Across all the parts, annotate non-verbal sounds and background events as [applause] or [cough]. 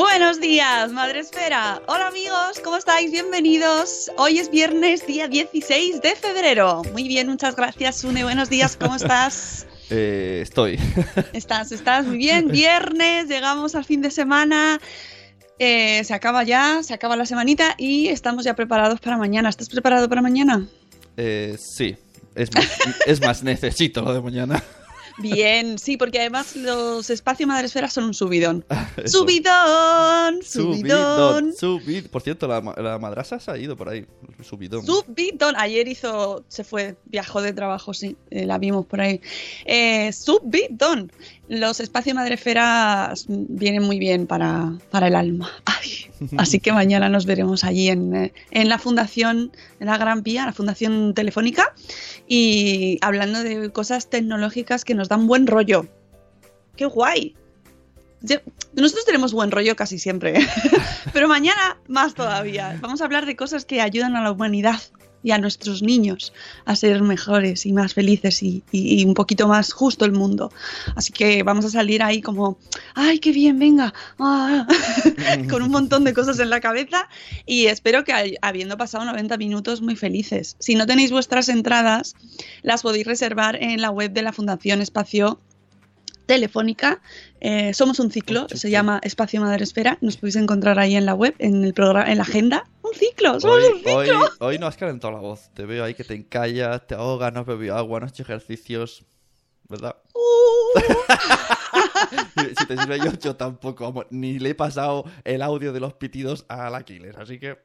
Buenos días, Madre Esfera. Hola amigos, ¿cómo estáis? Bienvenidos. Hoy es viernes, día 16 de febrero. Muy bien, muchas gracias, Sune. Buenos días, ¿cómo estás? [laughs] Eh, estoy. [laughs] Estás, estás muy bien. Viernes, llegamos al fin de semana. Eh, se acaba ya, se acaba la semanita y estamos ya preparados para mañana. ¿Estás preparado para mañana? Eh, sí, es más, es más, [laughs] necesito lo de mañana. Bien, sí, porque además los espacios Madresfera son un subidón. [laughs] Eso. Subidón, subidón. Subid- Por cierto, la, la madrasa se ha ido por ahí. Subidón. Subidón. Ayer hizo, se fue, viajó de trabajo, sí, eh, la vimos por ahí. Eh, subidón. Los espacios madreferas vienen muy bien para, para el alma. [laughs] Ay, Así que mañana nos veremos allí en, eh, en la fundación, en la Gran Vía, la fundación telefónica, y hablando de cosas tecnológicas que nos dan buen rollo. ¡Qué guay! Nosotros tenemos buen rollo casi siempre, [laughs] pero mañana más todavía. Vamos a hablar de cosas que ayudan a la humanidad y a nuestros niños a ser mejores y más felices y, y- y un poquito más justo el mundo. Así que vamos a salir ahí como, ¡ay, qué bien, venga! ah", [laughs] con un montón de cosas en la cabeza y espero que habiendo pasado 90 minutos muy felices. Si no tenéis vuestras entradas, las podéis reservar en la web de la Fundación Espacio Telefónica. Eh, somos un ciclo, se llama Espacio Madre Esfera. Nos podéis encontrar ahí en la web, en el programa, en la agenda. Un ciclo, somos Hoy, un ciclo. hoy, hoy no has calentado la voz. Te veo ahí que te encallas, te ahogas, no has bebido agua, no has hecho ejercicios. ¿Verdad? [laughs] Uh. si te sirve yo, yo tampoco. Vamos, ni le he pasado el audio de los pitidos al Aquiles. Así que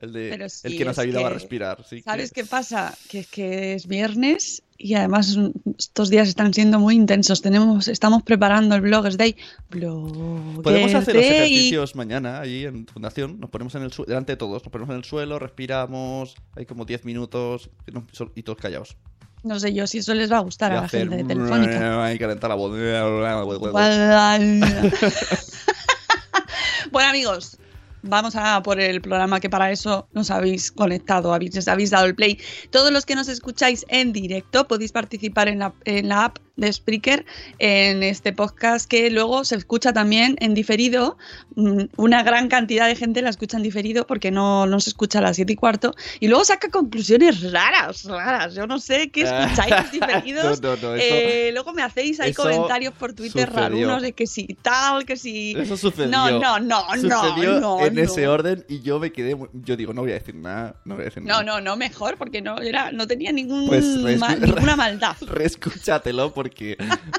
el, de, sí, el que nos es ayudaba a respirar. sí ¿Sabes que- qué pasa? Que es que es viernes y además estos días están siendo muy intensos. Tenemos, estamos preparando el Bloggers Day. Bloggers Podemos hacer los ejercicios mañana ahí en Fundación. Nos ponemos en el delante de todos, nos ponemos en el suelo, respiramos, hay como 10 minutos no- y todos callados. No sé yo si eso les va a gustar a la gente de Telefónica. [laughs] y calentar la voz. [laughs] bueno amigos, vamos a por el programa que para eso nos habéis conectado, habéis, habéis dado el play. Todos los que nos escucháis en directo podéis participar en la, en la app de Spreaker en este podcast que luego se escucha también en diferido. Mm, Una gran cantidad de gente la escucha en diferido porque no, no se escucha a las 7 y cuarto y luego saca conclusiones raras, raras. Yo no sé qué escucháis en [laughs] diferidos. No, no, no, eso- Eh, luego me hacéis ahí comentarios por Twitter rarunos de que si tal, que si... Eso sucedió. No, no, no, no, Sucedió no, en no. ese orden y yo me quedé. Yo digo, no voy a decir nada. No voy a decir No, nada. no, no, mejor, porque no, era, no tenía ningún Pues ma- ninguna maldad. [laughs] Reescúchatelo porque porque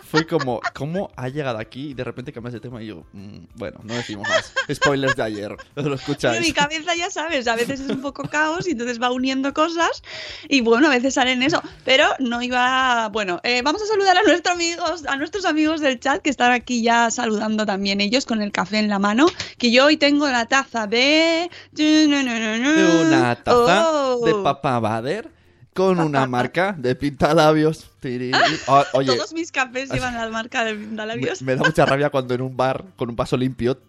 fue como, ¿cómo ha llegado aquí y de repente cambias de tema? Y yo, mm, bueno, no decimos más. Spoilers de ayer, lo En mi escucháis. cabeza ya sabes, a veces es un poco caos y entonces va uniendo cosas y bueno, a veces salen eso, pero no iba, bueno, eh, vamos a saludar a nuestros amigos, a nuestros amigos del chat que están aquí ya saludando también ellos con el café en la mano, que yo hoy tengo la taza de Una taza Oh. de Papa Bader con una marca de pintalabios. O- Oye, Todos mis cafés llevan la marca de pintalabios. me da mucha rabia cuando en un bar con un vaso limpio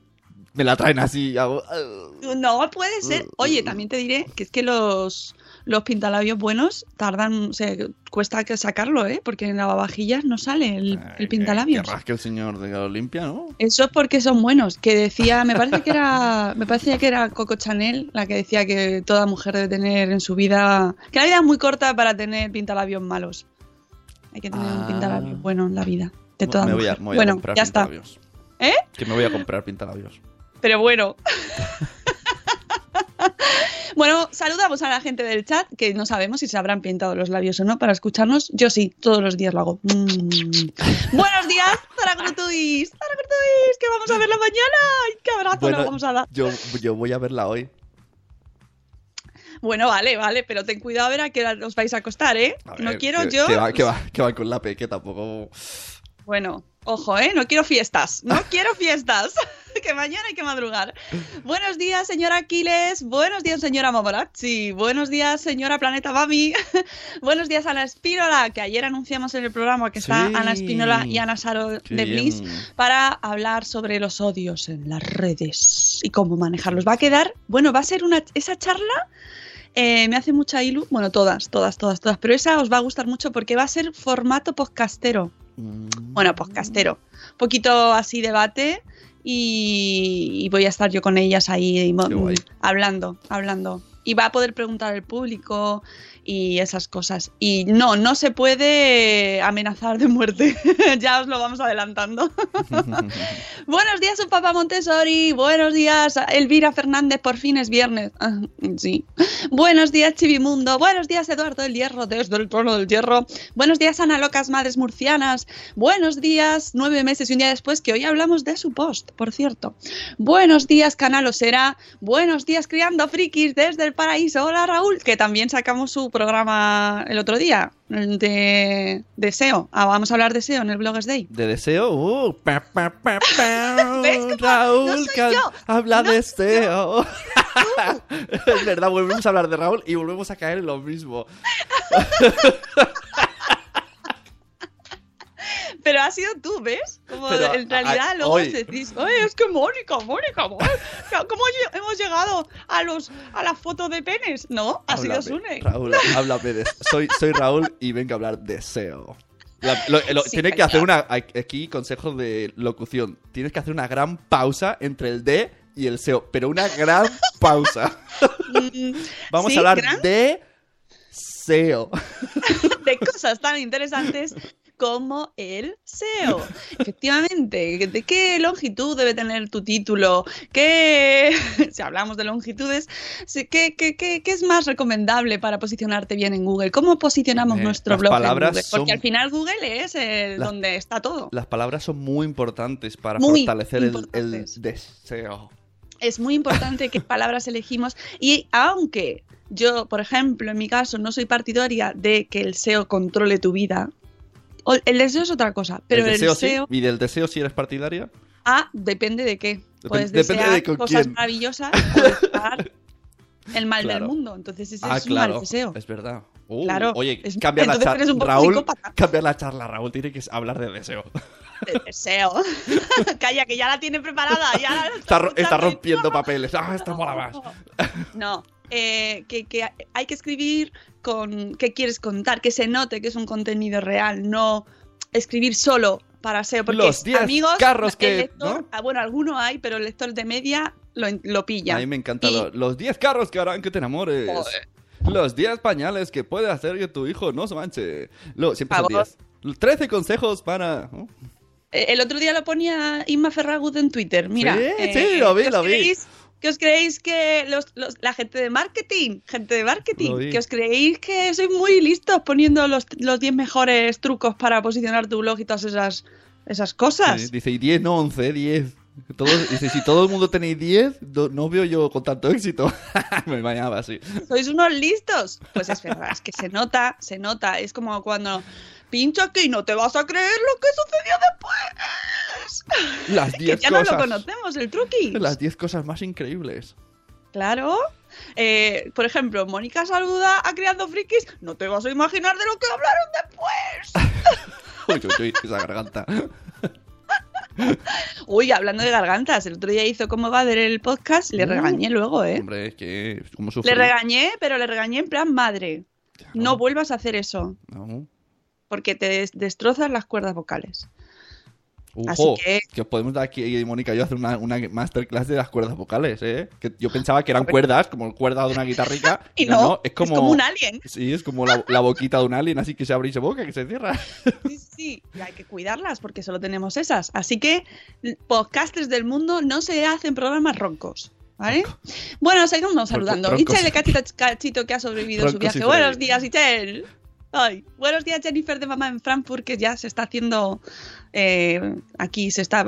me la traen así. hago, "Ah". No puede ser. Oye, también te diré que es que los, los pintalabios buenos tardan, o sea, cuesta que sacarlo, ¿eh? Porque en lavavajillas no sale el, Ay, el pintalabios. Que rasque el señor de Olimpia, ¿no? Eso es porque son buenos. Que decía, me parece que era, me parecía que era Coco Chanel la que decía que toda mujer debe tener en su vida, que la vida es muy corta para tener pintalabios malos. Hay que tener Ah. un pintalabios bueno en la vida de toda me voy a, me voy a bueno, comprar ya está. ¿Eh? Que me voy a comprar pintalabios. Pero bueno. [laughs] bueno, saludamos a la gente del chat, que no sabemos si se habrán pintado los labios o no para escucharnos. Yo sí, todos los días lo hago. Mm. Buenos días, Zara Grutuis. Zara Grutuis, que vamos a verla mañana. Ay, qué abrazo nos vamos a dar. yo, yo voy a verla hoy. Bueno, vale, vale, pero ten cuidado a ver a qué hora os vais a acostar, ¿eh? A no ver, quiero que, yo. Que va, que, va, que va con la P, que tampoco. Bueno, ojo, ¿eh? No quiero fiestas. No [laughs] quiero fiestas. [laughs] que mañana hay que madrugar. Buenos días, señora Aquiles. Buenos días, señora Momorazzi. Buenos días, señora Planeta Mami. [laughs] Buenos días, Ana Espínola, que ayer anunciamos en el programa que está. Ana Espínola y Ana Saro Qué de Bliss bien. para hablar sobre los odios en las redes y cómo manejarlos. Va a quedar, bueno, va a ser una esa charla. eh, me hace mucha ilu, bueno, todas, todas, todas, todas, pero esa os va a gustar mucho porque va a ser formato podcastero. Bueno, podcastero. Un poquito así debate y, y voy a estar yo con ellas ahí hablando, hablando. Y va a poder preguntar al público y esas cosas. Y no, no se puede amenazar de muerte. [laughs] ya os lo vamos adelantando. [laughs] Buenos días, su papá Montessori. Buenos días, Elvira Fernández. Por fin es viernes. [laughs] Sí. Buenos días, Chivimundo. Buenos días, Eduardo del Hierro, desde el trono del Hierro. Buenos días, Ana Locas Madres Murcianas. Buenos días, nueve meses y un día después, que hoy hablamos de su post, por cierto. Buenos días, Canal Osera. Buenos días, Criando Frikis desde el paraíso. Hola, Raúl, que también sacamos su programa el otro día de, de SEO. Ah, vamos a hablar de SEO en el Bloggers Day. De deseo, uh, pa. [laughs] Raúl No habla No de deseo. [laughs] es verdad, volvemos a hablar de Raúl y volvemos a caer en lo mismo. [laughs] Pero ha sido tú, ¿ves? Como Pero, en realidad a- luego hoy- os decís, "Oye, es que Mónica, Mónica, Mónica, ¿cómo hemos llegado a los a la foto de penes? No, ha sido Háblame, Sune. Raúl, háblame de soy, soy Raúl y vengo a hablar de deseo. La- lo- lo- Sí, tienes que hacer una. Aquí, consejo de locución. Tienes que hacer una gran pausa entre el de y el SEO. Pero una gran pausa. Mm, [laughs] Vamos sí, a hablar gran- de SEO. [laughs] de cosas tan interesantes como el SEO. Efectivamente, ¿de qué longitud debe tener tu título? ¿Qué, [laughs] si hablamos de longitudes, ¿qué, qué, qué- qué es más recomendable para posicionarte bien en Google? ¿Cómo posicionamos Eh, nuestro blog en palabras Google? Porque son- al final Google es eh, Las- donde está todo. Las palabras son muy importantes para Muy fortalecer el, el deseo. es muy importante qué palabras elegimos y aunque yo, por ejemplo, en mi caso no soy partidaria de que el SEO controle tu vida, el deseo es otra cosa, pero el el, deseo SEO, sí. ¿Y del deseo si eres partidaria? ah, depende de qué. Puedes depende desear de cosas quién. maravillosas o [laughs] el mal Claro. del mundo, entonces ese Ah, es un mal deseo. Es verdad. Uh, Claro, Oye, es- cambia la charla. Raúl, psicópata. cambia la charla, Raúl. Tiene que hablar de deseo. El deseo. [laughs] Calla, que ya la tiene preparada. Ya la Está, rompiendo papeles. Ah, esta mola más. No, eh, que, que hay que escribir con qué quieres contar, que se note que es un contenido real, no escribir solo para SEO. Porque Los 10 amigos, carros que- lector- ¿no? ah, bueno, alguno hay, pero el lector de media lo, lo pilla. A mí me Y- lo- los 10 carros que harán que te enamores. Joder. Los 10 pañales que puede hacer que tu hijo no se manche. Lo, siempre son Favor. 10. 13 consejos para... ¿no? Eh, El otro día lo ponía Inma Ferragut en Twitter. Mira, Sí, eh, sí, lo vi, lo vi. Que os creéis que los, los- la gente de marketing, gente de marketing, que os creéis que sois muy listos poniendo los, los 10 mejores trucos para posicionar tu blog y todas esas, esas cosas. Sí, dice, y 10, no 11, 10. Todos, dice, si todo el mundo tenéis 10, no, no veo yo con tanto éxito. [laughs] Me bañaba así. ¿Sois unos listos? Pues es verdad, es que se nota, se nota. Es como cuando pincho aquí y no te vas a creer lo que sucedió después. Las [laughs] que 10 ya no cosas. lo conocemos, el truqui. Las 10 cosas más increíbles. Claro. Eh, por ejemplo, Mónica saluda a Criando Frikis. No te vas a imaginar de lo que hablaron después. [laughs] Uy, uy, uy, esa garganta. [laughs] Uy, hablando de gargantas, el otro día hizo cómo va a ver el podcast, le Uh. regañé luego, ¿eh? Hombre, es que como sufrí. Le regañé, pero le regañé en plan madre. No vuelvas a hacer eso, No. Porque te des- destrozas las cuerdas vocales. Así Ojo, que- que... os podemos dar aquí, Mónica y yo, hacer una, una masterclass de las cuerdas vocales, ¿eh? Que yo pensaba que eran cuerdas, como cuerdas de una guitarrica. [laughs] Y no, es como, un alien. Sí, es como la, la boquita de un alien, así que se abre y se boca, que se cierra. [laughs] Sí, sí, y hay que cuidarlas porque solo tenemos esas. Así que, podcasters del mundo no se hacen programas roncos. ¿Vale? Bueno, seguimos saludando. Ichel de Cachito, Cachito que ha sobrevivido su viaje. Buenos días, Ichel. Ay, buenos días, Jennifer de Mamá en Frankfurt, que ya se está haciendo eh, aquí, se está.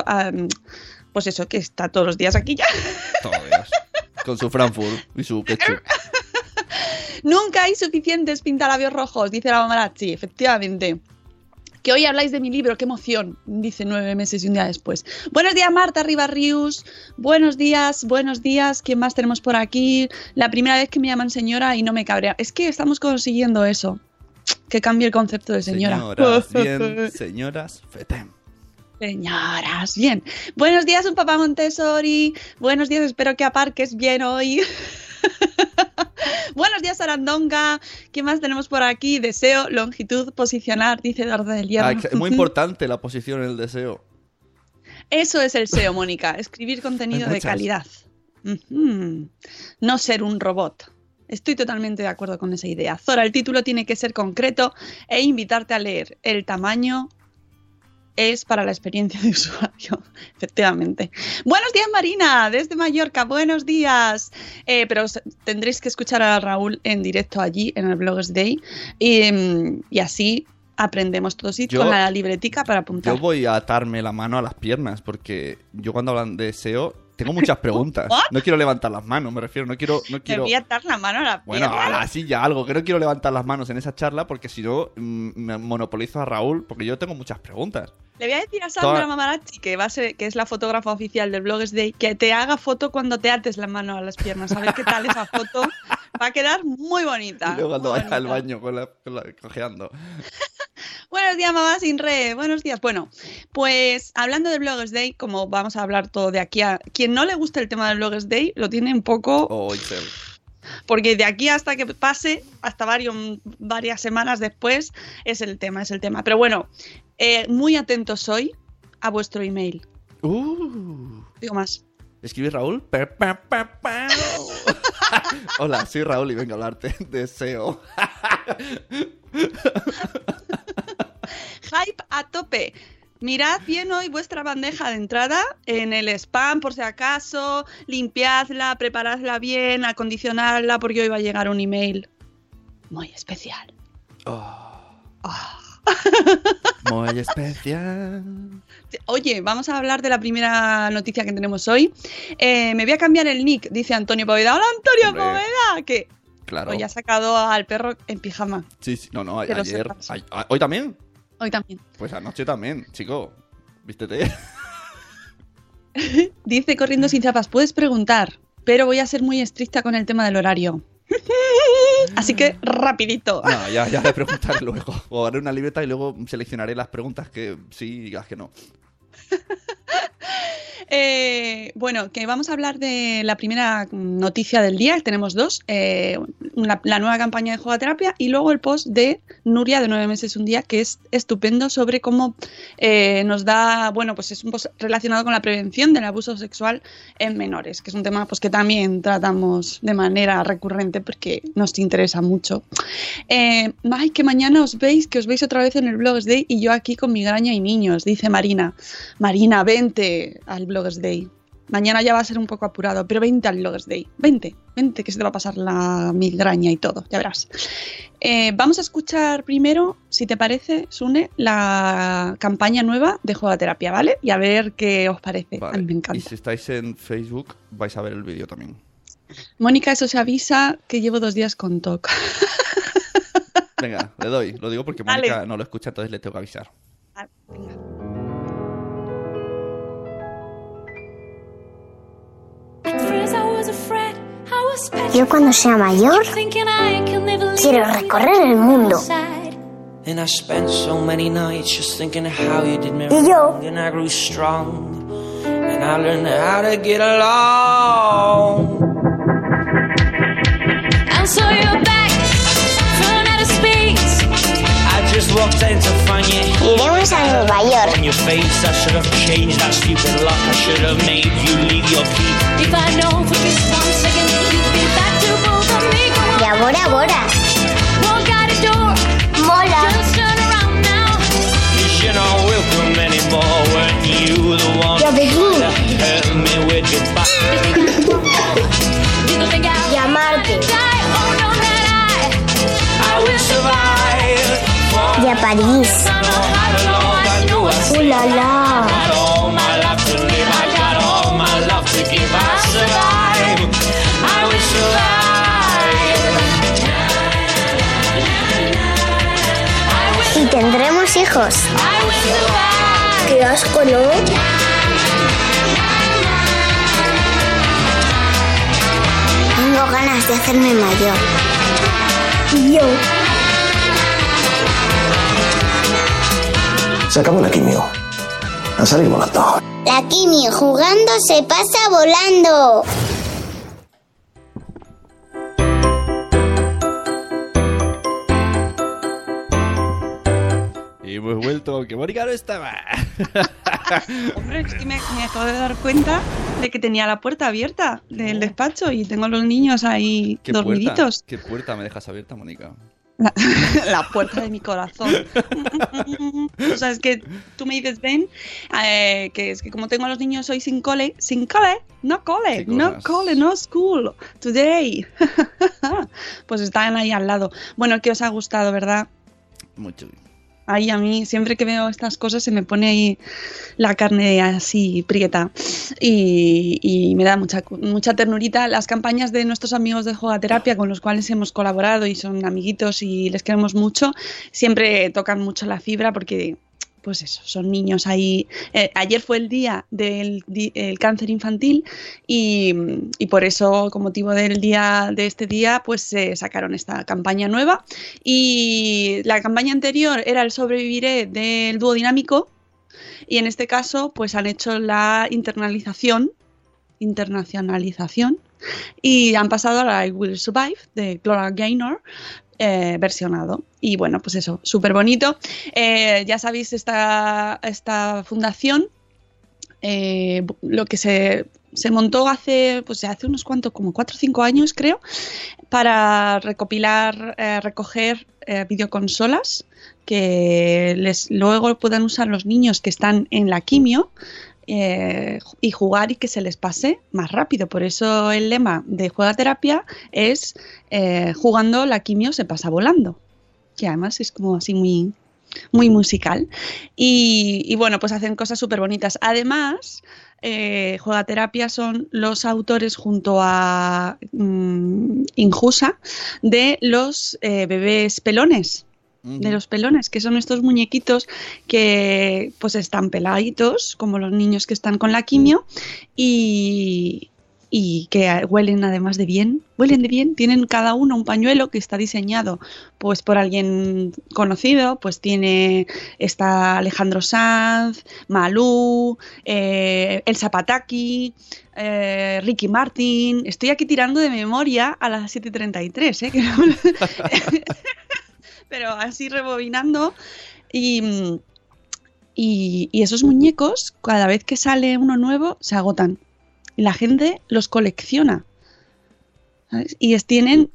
pues eso, que está todos los días aquí ya. Todos. Con su Frankfurt y su ketchup. [laughs] Nunca hay suficientes pintalabios rojos, dice la mamarazzi, efectivamente. Que hoy habláis de mi libro, qué emoción, dice nueve meses y un día después. Buenos días, Marta Ribarrius. Buenos días, buenos días. ¿Quién más tenemos por aquí? La primera vez que me llaman señora y no me cabrea. Es que estamos consiguiendo eso. Que cambie el concepto de señora. Señoras, [laughs] bien, señoras, fetem. Señoras, bien. Buenos días, un papá Montessori. Buenos días, espero que aparques bien hoy. [laughs] Buenos días, Arandonga. ¿Qué más tenemos por aquí? Deseo, longitud, posicionar, dice Eduardo del Hierro. Ah, es muy [laughs] importante la posición en el deseo. Eso es el SEO, Mónica. Escribir contenido de calidad. No ser un robot. Estoy totalmente de acuerdo con esa idea. Zora, el título tiene que ser concreto e invitarte a leer. El tamaño es para la experiencia de usuario, [laughs] efectivamente. Buenos días, Marina, desde Mallorca. Buenos días. Eh, pero tendréis que escuchar a Raúl en directo allí, en el Bloggers Day. Y, mm, y así aprendemos todos y Yo- con la libretica para apuntar. Yo voy a atarme la mano a las piernas porque yo cuando hablan de SEO tengo muchas preguntas. [laughs] ¿What? No quiero levantar las manos, me refiero, no quiero, no Te quiero. voy a atar la mano a la Bueno, pierna. así ya algo, que no quiero levantar las manos en esa charla porque si no mm, me monopolizo a Raúl porque yo tengo muchas preguntas. Le voy a decir a Sandra Toda- Mamarachi, que, va a ser, que es la fotógrafa oficial del Bloggers Day, que te haga foto cuando te ates la mano a las piernas. A ver qué tal esa foto. [laughs] Va a quedar muy bonita. y luego cuando vaya al baño con la, con la- cojeando. [laughs] Buenos días, mamá sin red. Buenos días. Bueno, pues hablando del Bloggers Day, como vamos a hablar todo de aquí a. Quien no le guste el tema del Bloggers Day lo tiene un poco. Oh. Porque de aquí hasta que pase, hasta varios, varias semanas después, es el tema, es el tema. Pero bueno, eh, muy atentos hoy a vuestro email. Uh, Digo más. ¿Escribes Raúl? [laughs] Hola, soy Raúl y vengo a hablarte [laughs] de SEO. [laughs] Hype a tope. Mirad bien hoy vuestra bandeja de entrada en el spam por si acaso, limpiadla, preparadla bien, acondicionadla porque hoy va a llegar un email muy especial. [laughs] Muy especial. Oye, vamos a hablar de la primera noticia que tenemos hoy. Eh, me voy a cambiar el nick, dice Antonio Poveda. Hola Antonio Hombre. Poveda, que Claro. hoy ha sacado al perro en pijama. Sí, sí. No, no, ayer. ¿Hoy también? Hoy también. Pues anoche también, chico. Vístete. [laughs] Dice corriendo sin zapas, puedes preguntar, pero voy a ser muy estricta con el tema del horario. [laughs] Así que rapidito. No, ya, ya le preguntaré [laughs] luego. O haré una libreta y luego seleccionaré las preguntas que sí y las que no. Eh, bueno, que vamos a hablar de la primera noticia del día. Tenemos dos: eh, la nueva campaña de jugaterapia y luego el post de Nuria de nueve meses un día, que es estupendo sobre cómo eh, nos da, bueno, pues es un post relacionado con la prevención del abuso sexual en menores, que es un tema pues que también tratamos de manera recurrente porque nos interesa mucho. Ay, que mañana os veis, que os veis otra vez en el Blogs Day y yo aquí con migraña y niños, dice Marina. Marina, vente al Day. Mañana ya va a ser un poco apurado, pero 20 al Lover's Day. 20, 20, que se te va a pasar la migraña y todo, ya verás. Eh, vamos a escuchar primero, si te parece, Sune, la campaña nueva de Juegaterapia, ¿vale? Y a ver qué os parece. Vale. A mí me Y encanta. si estáis en Facebook, vais a ver el vídeo también. Mónica, eso se avisa que llevo dos días con TOC. Venga, le doy. Lo digo porque Dale. Mónica no lo escucha, entonces le tengo que avisar. Venga. Yo cuando sea mayor quiero recorrer el mundo. And I spent so many walked in to find you. iremos a Nueva York. On your face, I should have changed that stupid lock. I should have made you leave your key. If I know for just one second you'd be back to both of me. Come Y on, ahora, ahora. walk out the door. Mola. Just turn around now. You're not welcome anymore. Weren't you the one Ya begin. that hurt me with your back? [laughs] You don't think I'll Llamarte. Give. I survive. I will survive. Y tendremos hijos. Qué asco, ¿no? Tengo ganas de hacerme mayor. Y yo. Se acabó la quimio. A salir volando. La quimio jugando se pasa volando. Y hemos vuelto, aunque Mónica no estaba. [laughs] Hombre, es que me, me acabo de dar cuenta de que tenía la puerta abierta del despacho y tengo a los niños ahí ¿Qué puerta? dormiditos. ¿Qué puerta me dejas abierta, Mónica? La, [laughs] la puerta de mi corazón. o sea, es que tú me dices, ven, eh, que es que como tengo a los niños hoy sin cole, sin cole, no cole, ¿Qué no cole, no school, today. [laughs] pues están ahí al lado. Bueno, que os ha gustado, ¿verdad? Mucho. Ahí a mí, siempre que veo estas cosas, se me pone ahí la carne así prieta y, me da mucha, mucha ternurita. Las campañas de nuestros amigos de Juegaterapia con los cuales hemos colaborado y son amiguitos y les queremos mucho, siempre tocan mucho la fibra porque, pues eso, son niños ahí. Eh, ayer fue el día del el cáncer infantil y, y por eso, con motivo del día de este día, pues se sacaron esta campaña nueva. Y la campaña anterior era el sobreviviré del dúo dinámico. Y en este caso, pues han hecho la internalización, internacionalización, y han pasado a la I Will Survive de Gloria Gaynor, eh, versionado. Y bueno, pues eso, súper bonito. Eh, ya sabéis, esta, esta fundación, eh, lo que se, se montó hace, pues hace unos cuantos, como cuatro o cinco años creo, para recopilar, eh, recoger eh, videoconsolas que les luego puedan usar los niños que están en la quimio eh, y jugar y que se les pase más rápido. Por eso el lema de Juega Terapia es eh, jugando la quimio se pasa volando. Que además es como así muy, muy musical. Y, bueno, pues hacen cosas súper bonitas. Además, eh, Terapia son los autores junto a mm, Injusa de los eh, bebés pelones de los pelones, que son estos muñequitos que pues están peladitos, como los niños que están con la quimio, y, y que huelen además de bien, huelen de bien, tienen cada uno un pañuelo que está diseñado pues por alguien conocido, pues tiene está Alejandro Sanz, Malú, eh, El Zapataki, eh, Ricky Martin, estoy aquí tirando de memoria a las 7.33, ¿eh? [laughs] [laughs] que no me lo- pero así rebobinando y, y, esos muñecos cada vez que sale uno nuevo se agotan y la gente los colecciona. Y es- tienen,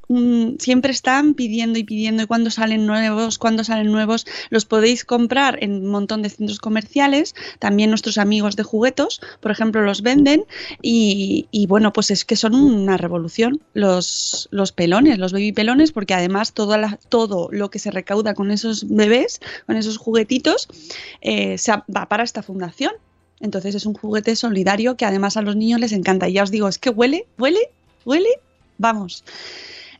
siempre están pidiendo y pidiendo y cuando salen nuevos, cuando salen nuevos, los podéis comprar en un montón de centros comerciales, también nuestros amigos de juguetos, por ejemplo, los venden y, bueno, pues es que son una revolución los, los pelones, los baby pelones, porque además toda la- todo lo que se recauda con esos bebés, con esos juguetitos, eh, se va para esta fundación. Entonces es un juguete solidario que además a los niños les encanta. Y ya os digo, es que huele, huele, huele, vamos.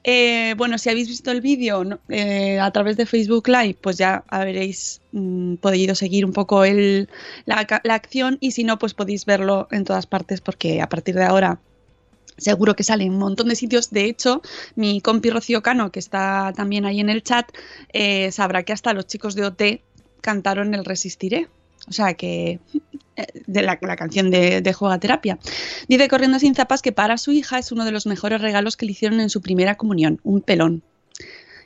Eh, bueno, si habéis visto el vídeo eh, a través de Facebook Live, pues ya habréis mm, podido seguir un poco la, acción y si no, pues podéis verlo en todas partes porque a partir de ahora seguro que sale en un montón de sitios. De hecho, mi compi Rocío Cano, que está también ahí en el chat, eh, sabrá que hasta los chicos de OT cantaron el Resistiré. O sea que de la, canción de, de Juegaterapia. Dice Corriendo sin zapas que para su hija es uno de los mejores regalos que le hicieron en su primera comunión, un pelón.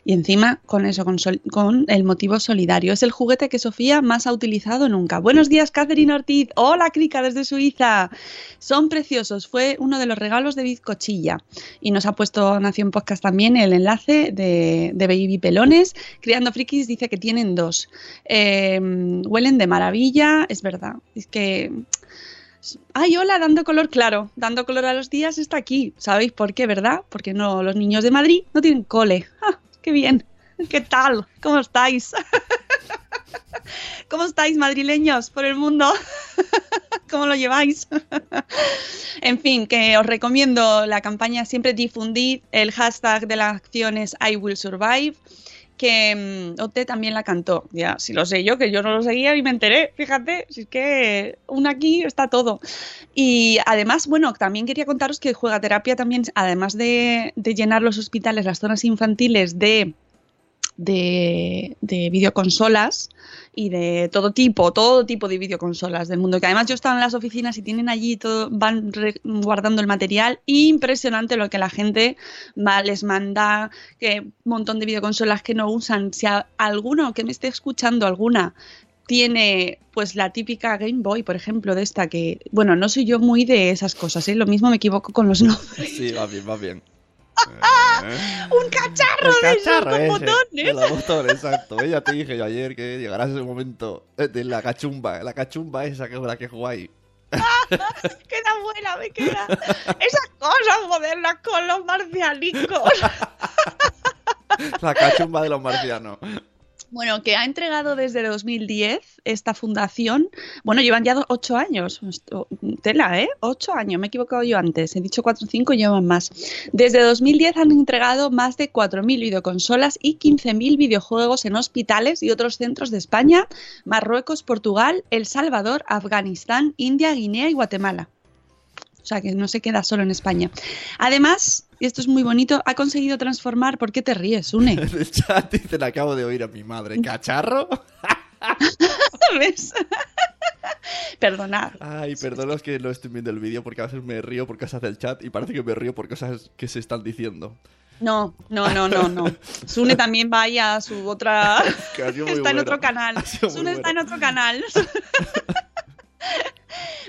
Y encima con eso, con, el motivo solidario. Es el juguete que Sofía más ha utilizado nunca. Buenos días, Catherine Ortiz. Hola, Crica, desde Suiza. Son preciosos. Fue uno de los regalos de Bizcochilla. Y nos ha puesto Nación Podcast también el enlace de, Baby Pelones. Criando Frikis dice que tienen dos. Eh, huelen de maravilla. Es verdad. Es que Ay, hola, dando color claro. Dando color a los días está aquí. ¿Sabéis por qué, verdad? Porque no, los niños de Madrid no tienen cole. ¡Ah, qué bien! ¿Qué tal? ¿Cómo estáis? [laughs] [laughs] ¿Cómo estáis, madrileños, por el mundo? [laughs] ¿Cómo lo lleváis? [laughs] en fin, que os recomiendo la campaña siempre difundir. El hashtag de la acción es I will survive que mm, Ote también la cantó. Ya, si lo sé yo, que yo no lo seguía y me enteré. Fíjate, si es que una aquí está todo. Y además, bueno, también quería contaros que Juega Terapia también, además de, de llenar los hospitales, las zonas infantiles de de, de videoconsolas y de todo tipo, todo tipo de videoconsolas del mundo. Que además yo estaba en las oficinas y tienen allí todo, van re- guardando el material. Impresionante lo que la gente va- les manda, que montón de videoconsolas que no usan. Si a- alguno que me esté escuchando, alguna tiene pues la típica Game Boy, por ejemplo, de esta que, bueno, no soy yo muy de esas cosas, ¿eh? lo mismo me equivoco con los [laughs] nombres. Sí, va bien, va bien. Un cacharro, de esos con botones. de los botones, exacto. Ya te dije yo ayer que llegarás ese momento eh, de la cachumba, la cachumba esa que es la que jugáis. [laughs] queda buena, me queda. Esas cosas, joderlas con los marcianicos. [laughs] La cachumba de los marcianos. Bueno, que ha entregado desde 2010 esta fundación. Bueno, llevan ya ocho años. Tela, ¿eh? Ocho años, me he equivocado yo antes. He dicho cuatro o cinco, llevan más. Desde 2010 han entregado más de 4.000 videoconsolas y 15.000 videojuegos en hospitales y otros centros de España, Marruecos, Portugal, El Salvador, Afganistán, India, Guinea y Guatemala. O sea que no se queda solo en España. Además, y esto es muy bonito, ha conseguido transformar. ¿Por qué te ríes, Une? [laughs] En el chat dice, le acabo de oír a mi madre. ¿Cacharro? [laughs] ¿Ves? [laughs] Perdonad. Ay, perdona es que no estoy viendo el vídeo porque a veces me río por cosas del chat y parece que me río por cosas que se están diciendo. No, no, no, no, no. Sune también vaya a su otra. Que ha sido muy está en otro canal. Sune está en otro canal.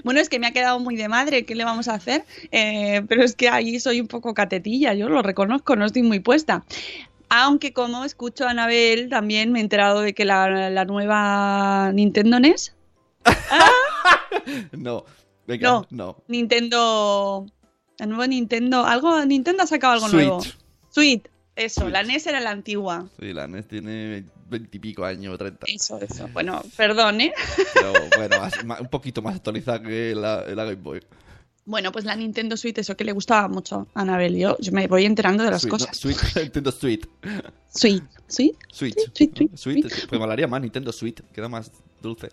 Bueno, es que me ha quedado muy de madre, ¿qué le vamos a hacer? Eh, pero es que ahí soy un poco catetilla, yo lo reconozco, no estoy muy puesta. Aunque como escucho a Anabel, también me he enterado de que la, la nueva Nintendo NES, [laughs] No, venga, No. no. Nintendo, la nueva Nintendo, algo, Nintendo ha sacado algo nuevo. Sweet, eso, la NES era la antigua. Sí, la NES tiene veintipico años, treinta. Eso, eso. Bueno, perdón, ¿eh? Pero bueno, más- más- un poquito más actualizada que la, la Game Boy. Bueno, pues la Nintendo Switch, eso que le gustaba mucho a Anabel. Yo, yo me voy enterando de las Switch, no, cosas. Switch, [laughs] Nintendo Switch. Switch. Sweet, sweet, Switch, pues molaría más Nintendo Switch, queda más dulce.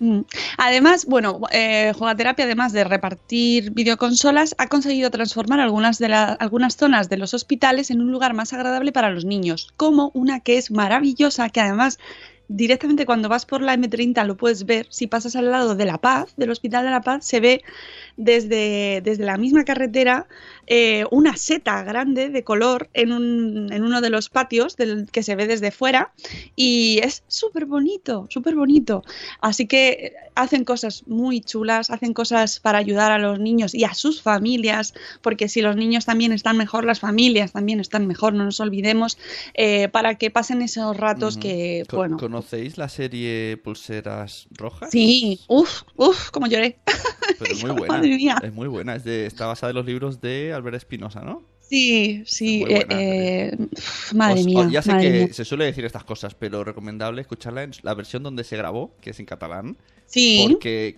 Mm. Además, bueno, eh, Jugaterapia, además de repartir videoconsolas, ha conseguido transformar algunas, de la- algunas zonas de los hospitales en un lugar más agradable para los niños, como una que es maravillosa, que además directamente cuando vas por la M30 lo puedes ver. Si pasas al lado de La Paz, del Hospital de La Paz, se ve desde, desde la misma carretera eh, una seta grande de color en, un- en uno de los patios del, que se ve desde fuera y es súper bonito, súper bonito. Así que hacen cosas muy chulas, hacen cosas para ayudar a los niños y a sus familias, porque si los niños también están mejor, las familias también están mejor, no nos olvidemos, eh, para que pasen esos ratos que, bueno, ¿Conocéis la serie Pulseras Rojas? sí, uff, uff, como lloré. Pero [laughs] muy buena. Mía. Es muy buena. Es de, está basada en los libros de Albert Espinosa, ¿no? Sí, sí, eh, buena eh, madre Os- mía. os- ya sé que mía. se suele decir estas cosas, pero recomendable escucharla en la versión donde se grabó, que es en catalán. Sí. Porque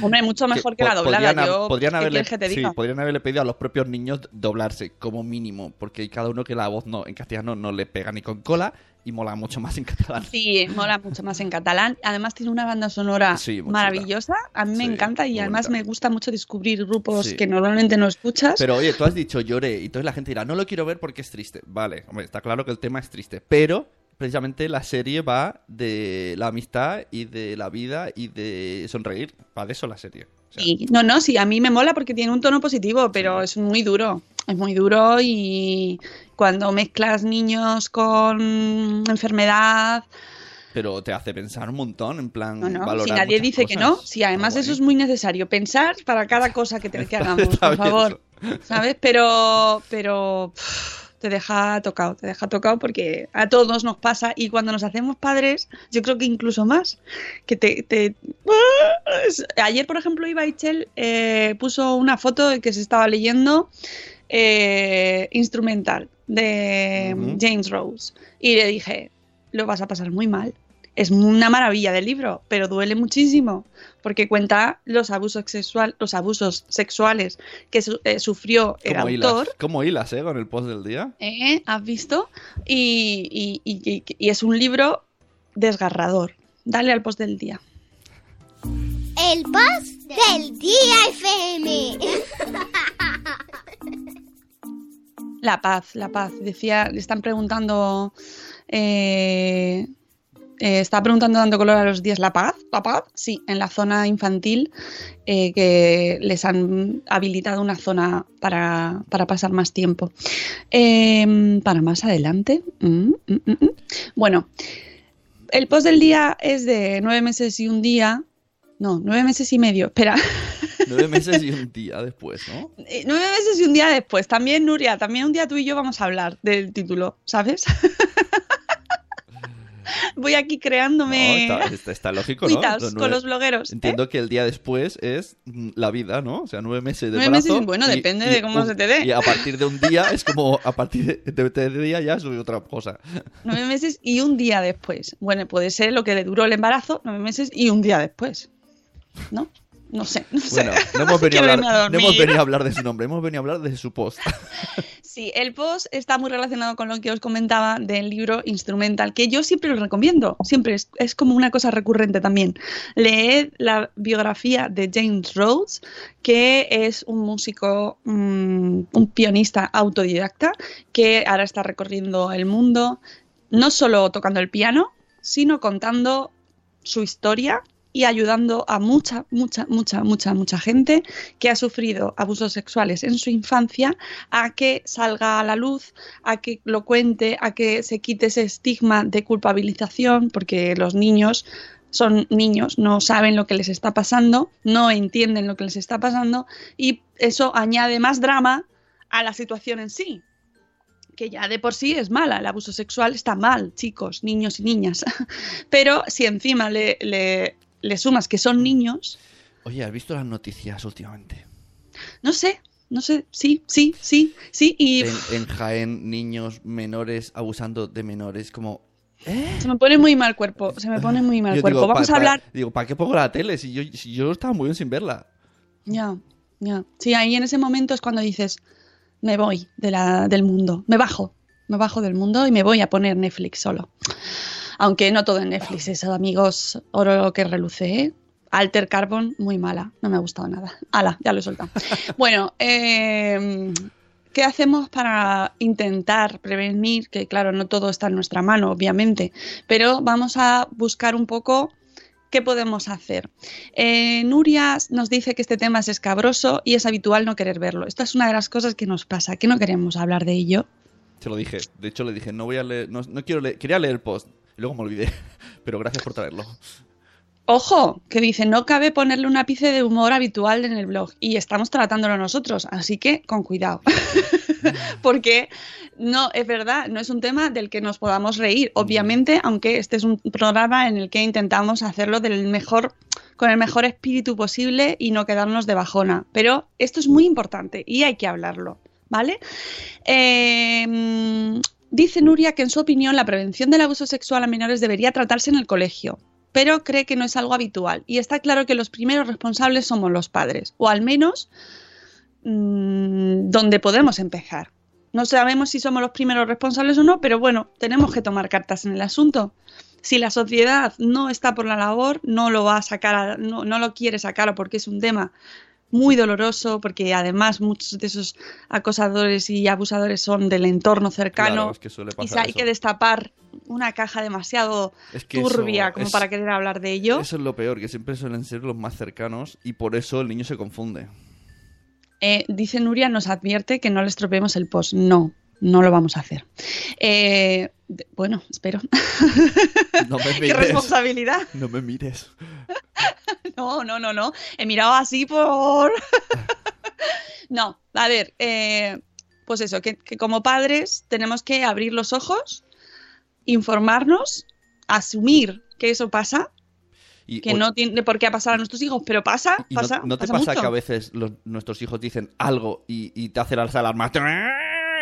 Hombre, mucho mejor que, po- la doblada. podrían Yo, podrían ¿qué haberle, que te sí, diga? podrían haberle pedido a los propios niños doblarse como mínimo, porque cada uno que la voz no en castellano no le pega ni con cola y mola mucho más en catalán. Sí, mola mucho más en catalán. Además tiene una banda sonora Sí, maravillosa. A mí me encanta y además bonita. me gusta mucho descubrir grupos Sí. que normalmente no escuchas. Pero oye, tú has dicho lloré y entonces la gente dirá, no lo quiero ver porque es triste. Vale, hombre, está claro que el tema es triste, pero precisamente la serie va de la amistad y de la vida y de sonreír. Va de eso la serie. Sí, no, no, sí, a mí me mola porque tiene un tono positivo, pero es muy duro. Es muy duro y cuando mezclas niños con enfermedad, Pero te hace pensar un montón, en plan, no, no, valorar si nadie dice que no, si además eso es muy necesario, pensar para cada [laughs] cosa que, te, que hagamos, por favor, [laughs] ¿sabes? Pero, pero te deja tocado, te deja tocado porque a todos nos pasa y cuando nos hacemos padres, yo creo que incluso más, que te... Ayer, por ejemplo, Iba Ichel eh, puso una foto de que se estaba leyendo eh, instrumental de. James Rose y le dije, lo vas a pasar muy mal. Es una maravilla del libro, pero duele muchísimo porque cuenta los abusos, sexual, los abusos sexuales que su- eh, sufrió el ¿Cómo hilas? autor. ¿Cómo hilas, eh, con el post del día? ¿eh? ¿Has visto? Y, y- y- y- y es un libro desgarrador. Dale al post del día. El post del día FM. [laughs] La paz, la paz. Decía, le están preguntando. eh, eh, está preguntando dando color a los días la paz. ¿La paz? Sí, en la zona infantil eh, que les han habilitado una zona para, para pasar más tiempo. Em, para más adelante. Mm, mm, mm. Bueno, el post del día es de nueve meses y un día. No, nueve meses y medio. Espera. [laughs] Nueve meses y un día después, ¿no? Eh, Nueve meses y un día después. También, Nuria, también un día tú y yo vamos a hablar del título, ¿sabes? [laughs] Voy aquí creándome No, está, está- está lógico, ¿no? con los blogueros. ¿eh? Entiendo que el día después es mm, la vida, ¿no? O sea, nueve meses de Nueve meses, bueno, depende de cómo se te dé. Y a partir de un día es como, a partir de, de, de día ya es otra cosa. Nueve meses y un día después. Bueno, puede ser lo que le duró el embarazo, nueve meses y un día después. ¿No? No sé, no sé. Bueno, no hemos, [laughs] venido a hablar, irme a no hemos dormir. venido a hablar de su nombre, hemos venido a hablar de su post. [laughs] Sí, el post está muy relacionado con lo que os comentaba del libro instrumental, que yo siempre lo recomiendo, siempre es, es como una cosa recurrente también. Leed la biografía de James Rhodes, que es un músico, mm, un pianista autodidacta, que ahora está recorriendo el mundo, no solo tocando el piano, sino contando su historia y ayudando a mucha, mucha, mucha, mucha, mucha gente que ha sufrido abusos sexuales en su infancia a que salga a la luz, a que lo cuente, a que se quite ese estigma de culpabilización, porque los niños son niños, no saben lo que les está pasando, no entienden lo que les está pasando y eso añade más drama a la situación en sí que ya de por sí es mala, el abuso sexual está mal, chicos, niños y niñas. [laughs] Pero si encima le, le sumas que son niños, Oye, ¿has visto las noticias últimamente? no sé, no sé, sí, sí, sí, sí, y En, en Jaén, niños menores abusando de menores, como... se me pone muy mal cuerpo, se me pone muy mal Yo cuerpo. digo, Vamos pa- a pa- hablar... digo, ¿para qué pongo la tele? Si yo, si yo estaba muy bien sin verla. Ya, ya. Sí, ahí en ese momento es cuando dices, me voy de la, del mundo, me bajo, me bajo del mundo y me voy a poner Netflix solo. Aunque no todo en Netflix es, amigos, oro que reluce, ¿eh? Alter Carbon, muy mala, no me ha gustado nada. Ala, ya lo he soltado. [laughs] bueno, eh, ¿qué hacemos para intentar prevenir? Que claro, no todo está en nuestra mano, obviamente, pero vamos a buscar un poco qué podemos hacer. Eh, Nuria nos dice que este tema es escabroso y es habitual no querer verlo. Esta es una de las cosas que nos pasa, que no queremos hablar de ello. Se lo dije. De hecho, le dije, no voy a leer, no, no quiero leer, quería leer el post. Y luego me olvidé. [laughs] Pero gracias por traerlo. Ojo, que dice, no cabe ponerle un ápice de humor habitual en el blog y estamos tratándolo nosotros, así que con cuidado. [laughs] Porque no, es verdad, no es un tema del que nos podamos reír, obviamente, aunque este es un programa en el que intentamos hacerlo del mejor con el mejor espíritu posible y no quedarnos de bajona. Pero esto es muy importante y hay que hablarlo, ¿vale? Eh, dice Nuria que en su opinión la prevención del abuso sexual a menores debería tratarse en el colegio pero cree que no es algo habitual. Y está claro que los primeros responsables somos los padres, o al menos mmm, donde podemos empezar. No sabemos si somos los primeros responsables o no, pero bueno, tenemos que tomar cartas en el asunto. Si la sociedad no está por la labor, no lo va a sacar, a, no lo quiere sacar porque es un tema muy doloroso, porque además muchos de esos acosadores y abusadores son del entorno cercano Claro, es que suele y pasar hay eso. que destapar una caja demasiado Es que turbia como es- para querer hablar de ello. Eso es lo peor, que siempre suelen ser los más cercanos y por eso el niño se confunde. Eh, dice Nuria, nos advierte que no le estropeemos el post. No, no lo vamos a hacer. Eh, bueno, espero. [laughs] No me ¡Qué mires. responsabilidad! No me mires. [laughs] No, no, no, no. He mirado así por... [laughs] no, a ver, eh, pues eso, que, que como padres tenemos que abrir los ojos, informarnos, asumir que eso pasa, Y, que o- no tiene por qué pasar a nuestros hijos, pero pasa, y pasa. no, te pasa que a veces los- nuestros hijos dicen algo y, y te hace las alarmas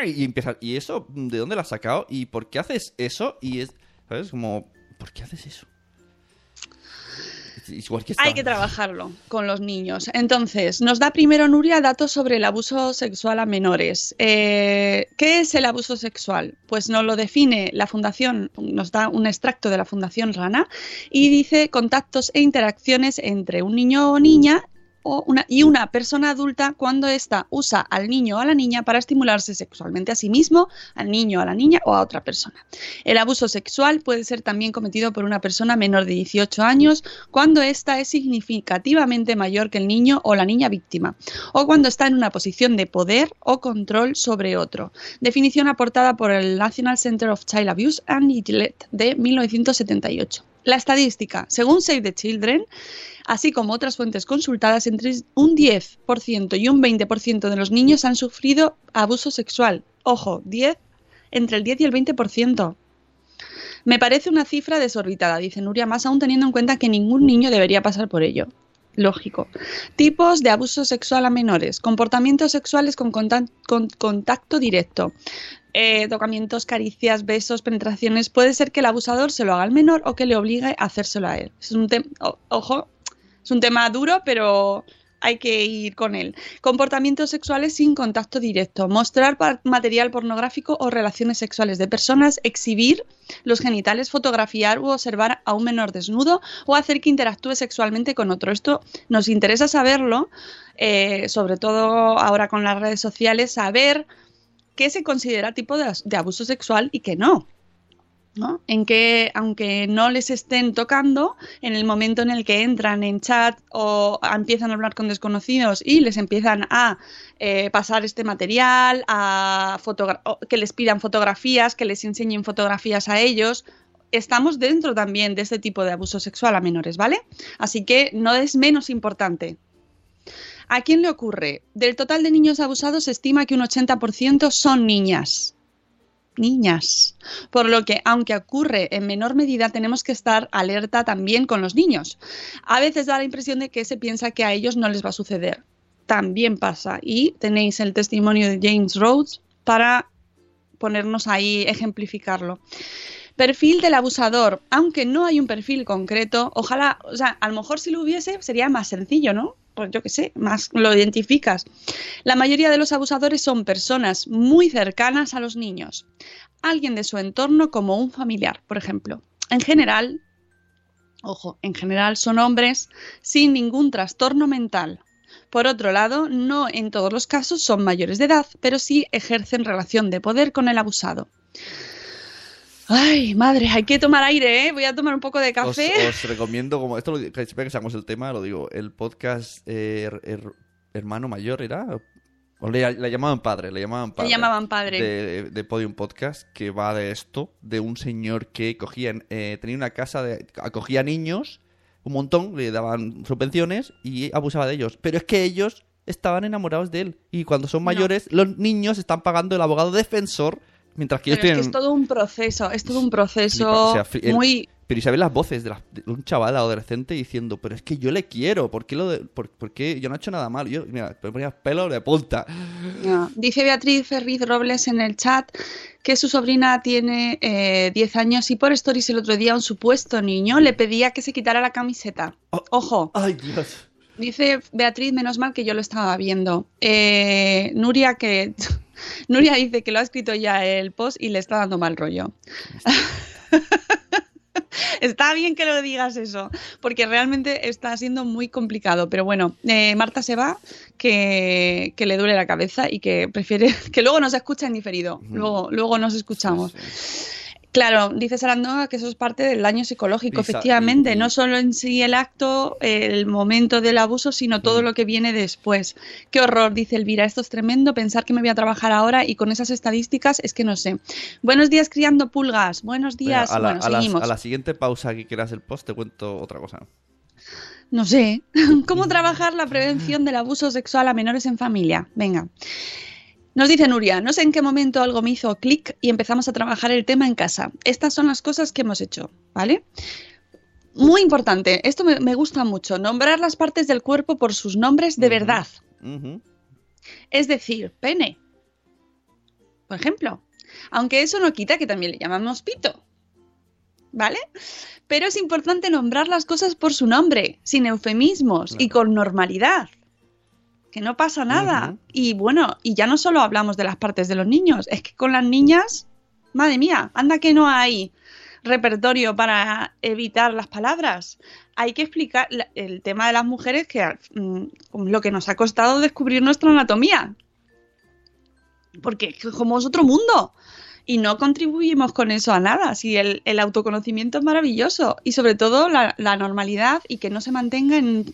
y empiezas ¿y eso de dónde lo has sacado? ¿y por qué haces eso? y es ¿sabes? como ¿por qué haces eso? Igual que. Hay que trabajarlo con los niños. Entonces, nos da primero Nuria datos sobre el abuso sexual a menores. Eh, ¿Qué es el abuso sexual? Pues nos lo define la Fundación, nos da un extracto de la Fundación Rana y dice contactos e interacciones entre un niño o niña o y una persona adulta cuando ésta usa al niño o a la niña para estimularse sexualmente a sí mismo, al niño, a la niña o a otra persona. El abuso sexual puede ser también cometido por una persona menor de 18 años cuando ésta es significativamente mayor que el niño o la niña víctima, o cuando está en una posición de poder o control sobre otro. Definición aportada por el National Center of Child Abuse and Neglect de 1978. La estadística, según Save the Children, así como otras fuentes consultadas, entre un 10% y un 20% de los niños han sufrido abuso sexual. Ojo, 10, entre el 10 y el 20%. Me parece una cifra desorbitada, dice Nuria, más aún teniendo en cuenta que ningún niño debería pasar por ello. Lógico. Tipos de abuso sexual a menores. Comportamientos sexuales con, contan- con contacto directo. Eh, tocamientos, caricias, besos, penetraciones. Puede ser que el abusador se lo haga al menor o que le obligue a hacérselo a él. Es un tema, ojo, es un tema duro, pero hay que ir con él. Comportamientos sexuales sin contacto directo. Mostrar material pornográfico o relaciones sexuales de personas. Exhibir los genitales, fotografiar u observar a un menor desnudo o hacer que interactúe sexualmente con otro. Esto nos interesa saberlo, eh, sobre todo ahora con las redes sociales, saber qué se considera tipo de, abuso sexual y qué no. ¿no? En que, aunque no les estén tocando, en el momento en el que entran en chat o empiezan a hablar con desconocidos y les empiezan a eh, pasar este material, a que les pidan fotografías, que les enseñen fotografías a ellos, estamos dentro también de este tipo de abuso sexual a menores, ¿vale? Así que no es menos importante. ¿A quién le ocurre? Del total de niños abusados se estima que un 80% son niñas. Niñas. Por lo que, aunque ocurre en menor medida, tenemos que estar alerta también con los niños. A veces da la impresión de que se piensa que a ellos no les va a suceder. También pasa. Y tenéis el testimonio de James Rhodes para ponernos ahí, ejemplificarlo. Perfil del abusador. Aunque no hay un perfil concreto, ojalá, o sea, a lo mejor si lo hubiese sería más sencillo, ¿no? Pues yo qué sé, más lo identificas. La mayoría de los abusadores son personas muy cercanas a los niños. Alguien de su entorno como un familiar, por ejemplo. En general, ojo, en general son hombres sin ningún trastorno mental. Por otro lado, no en todos los casos son mayores de edad, pero sí ejercen relación de poder con el abusado. Ay, madre, hay que tomar aire, ¿eh? Voy a tomar un poco de Os, café. os recomiendo, como esto lo, que siempre que sacamos el tema, lo digo, el podcast eh, her- her- Hermano Mayor era. O le, le llamaban padre, le llamaban padre. llamaban padre. De, de Podium Podcast, que va de esto, de un señor que cogía, eh, tenía una casa, de, acogía niños, un montón, le daban subvenciones y abusaba de ellos. Pero es que ellos estaban enamorados de él. Y cuando son mayores, los niños están pagando el abogado defensor, mientras que ellos Pero es que es todo un proceso, es todo un proceso Flipa, o sea, fli- el- muy... Pero y sabes las voces de, la- de un chaval adolescente diciendo, pero es que yo le quiero, ¿por qué, lo de- por, por qué yo no he hecho nada mal? Yo, mira, me ponía pelo de punta. No. Dice Beatriz Ferriz Robles en el chat que su sobrina tiene eh, 10 años y por stories el otro día un supuesto niño le pedía que se quitara la camiseta. Ojo. Ay, Dios. Dice Beatriz, menos mal que yo lo estaba viendo. Eh, Nuria que [laughs] Nuria dice que lo ha escrito ya el post y le está dando mal rollo. [laughs] Está bien que lo digas eso, porque realmente está siendo muy complicado. Pero bueno, eh, Marta se va, que, que le duele la cabeza y que prefiere [laughs] que luego nos escucha en diferido. Luego, luego nos escuchamos. Claro, dice Sarandona que eso es parte del daño psicológico, efectivamente, no solo en sí el acto, el momento del abuso, sino todo lo que viene después. Qué horror, dice Elvira, esto es tremendo, pensar que me voy a trabajar ahora y con esas estadísticas es que no sé. Buenos días, criando pulgas, buenos días, a, la, bueno, a las- seguimos. a la siguiente pausa que quieras el post te cuento otra cosa. No sé, [laughs] ¿cómo trabajar la prevención del abuso sexual a menores en familia? Venga. Nos dice Nuria, no sé en qué momento algo me hizo clic y empezamos a trabajar el tema en casa. Estas son las cosas que hemos hecho, ¿vale? Muy importante, esto me, me gusta mucho, nombrar las partes del cuerpo por sus nombres de verdad. Es decir, pene, por ejemplo. Aunque eso no quita que también le llamamos pito. ¿Vale? Pero es importante nombrar las cosas por su nombre, sin eufemismos y con normalidad. Que no pasa nada. Y bueno, y ya no solo hablamos de las partes de los niños, es que con las niñas, madre mía, anda que no hay repertorio para evitar las palabras. Hay que explicar el tema de las mujeres, que mm, lo que nos ha costado descubrir nuestra anatomía. Porque es otro mundo. Y no contribuimos con eso a nada. Si el, el autoconocimiento es maravilloso. Y sobre todo la, la normalidad y que no se mantenga en,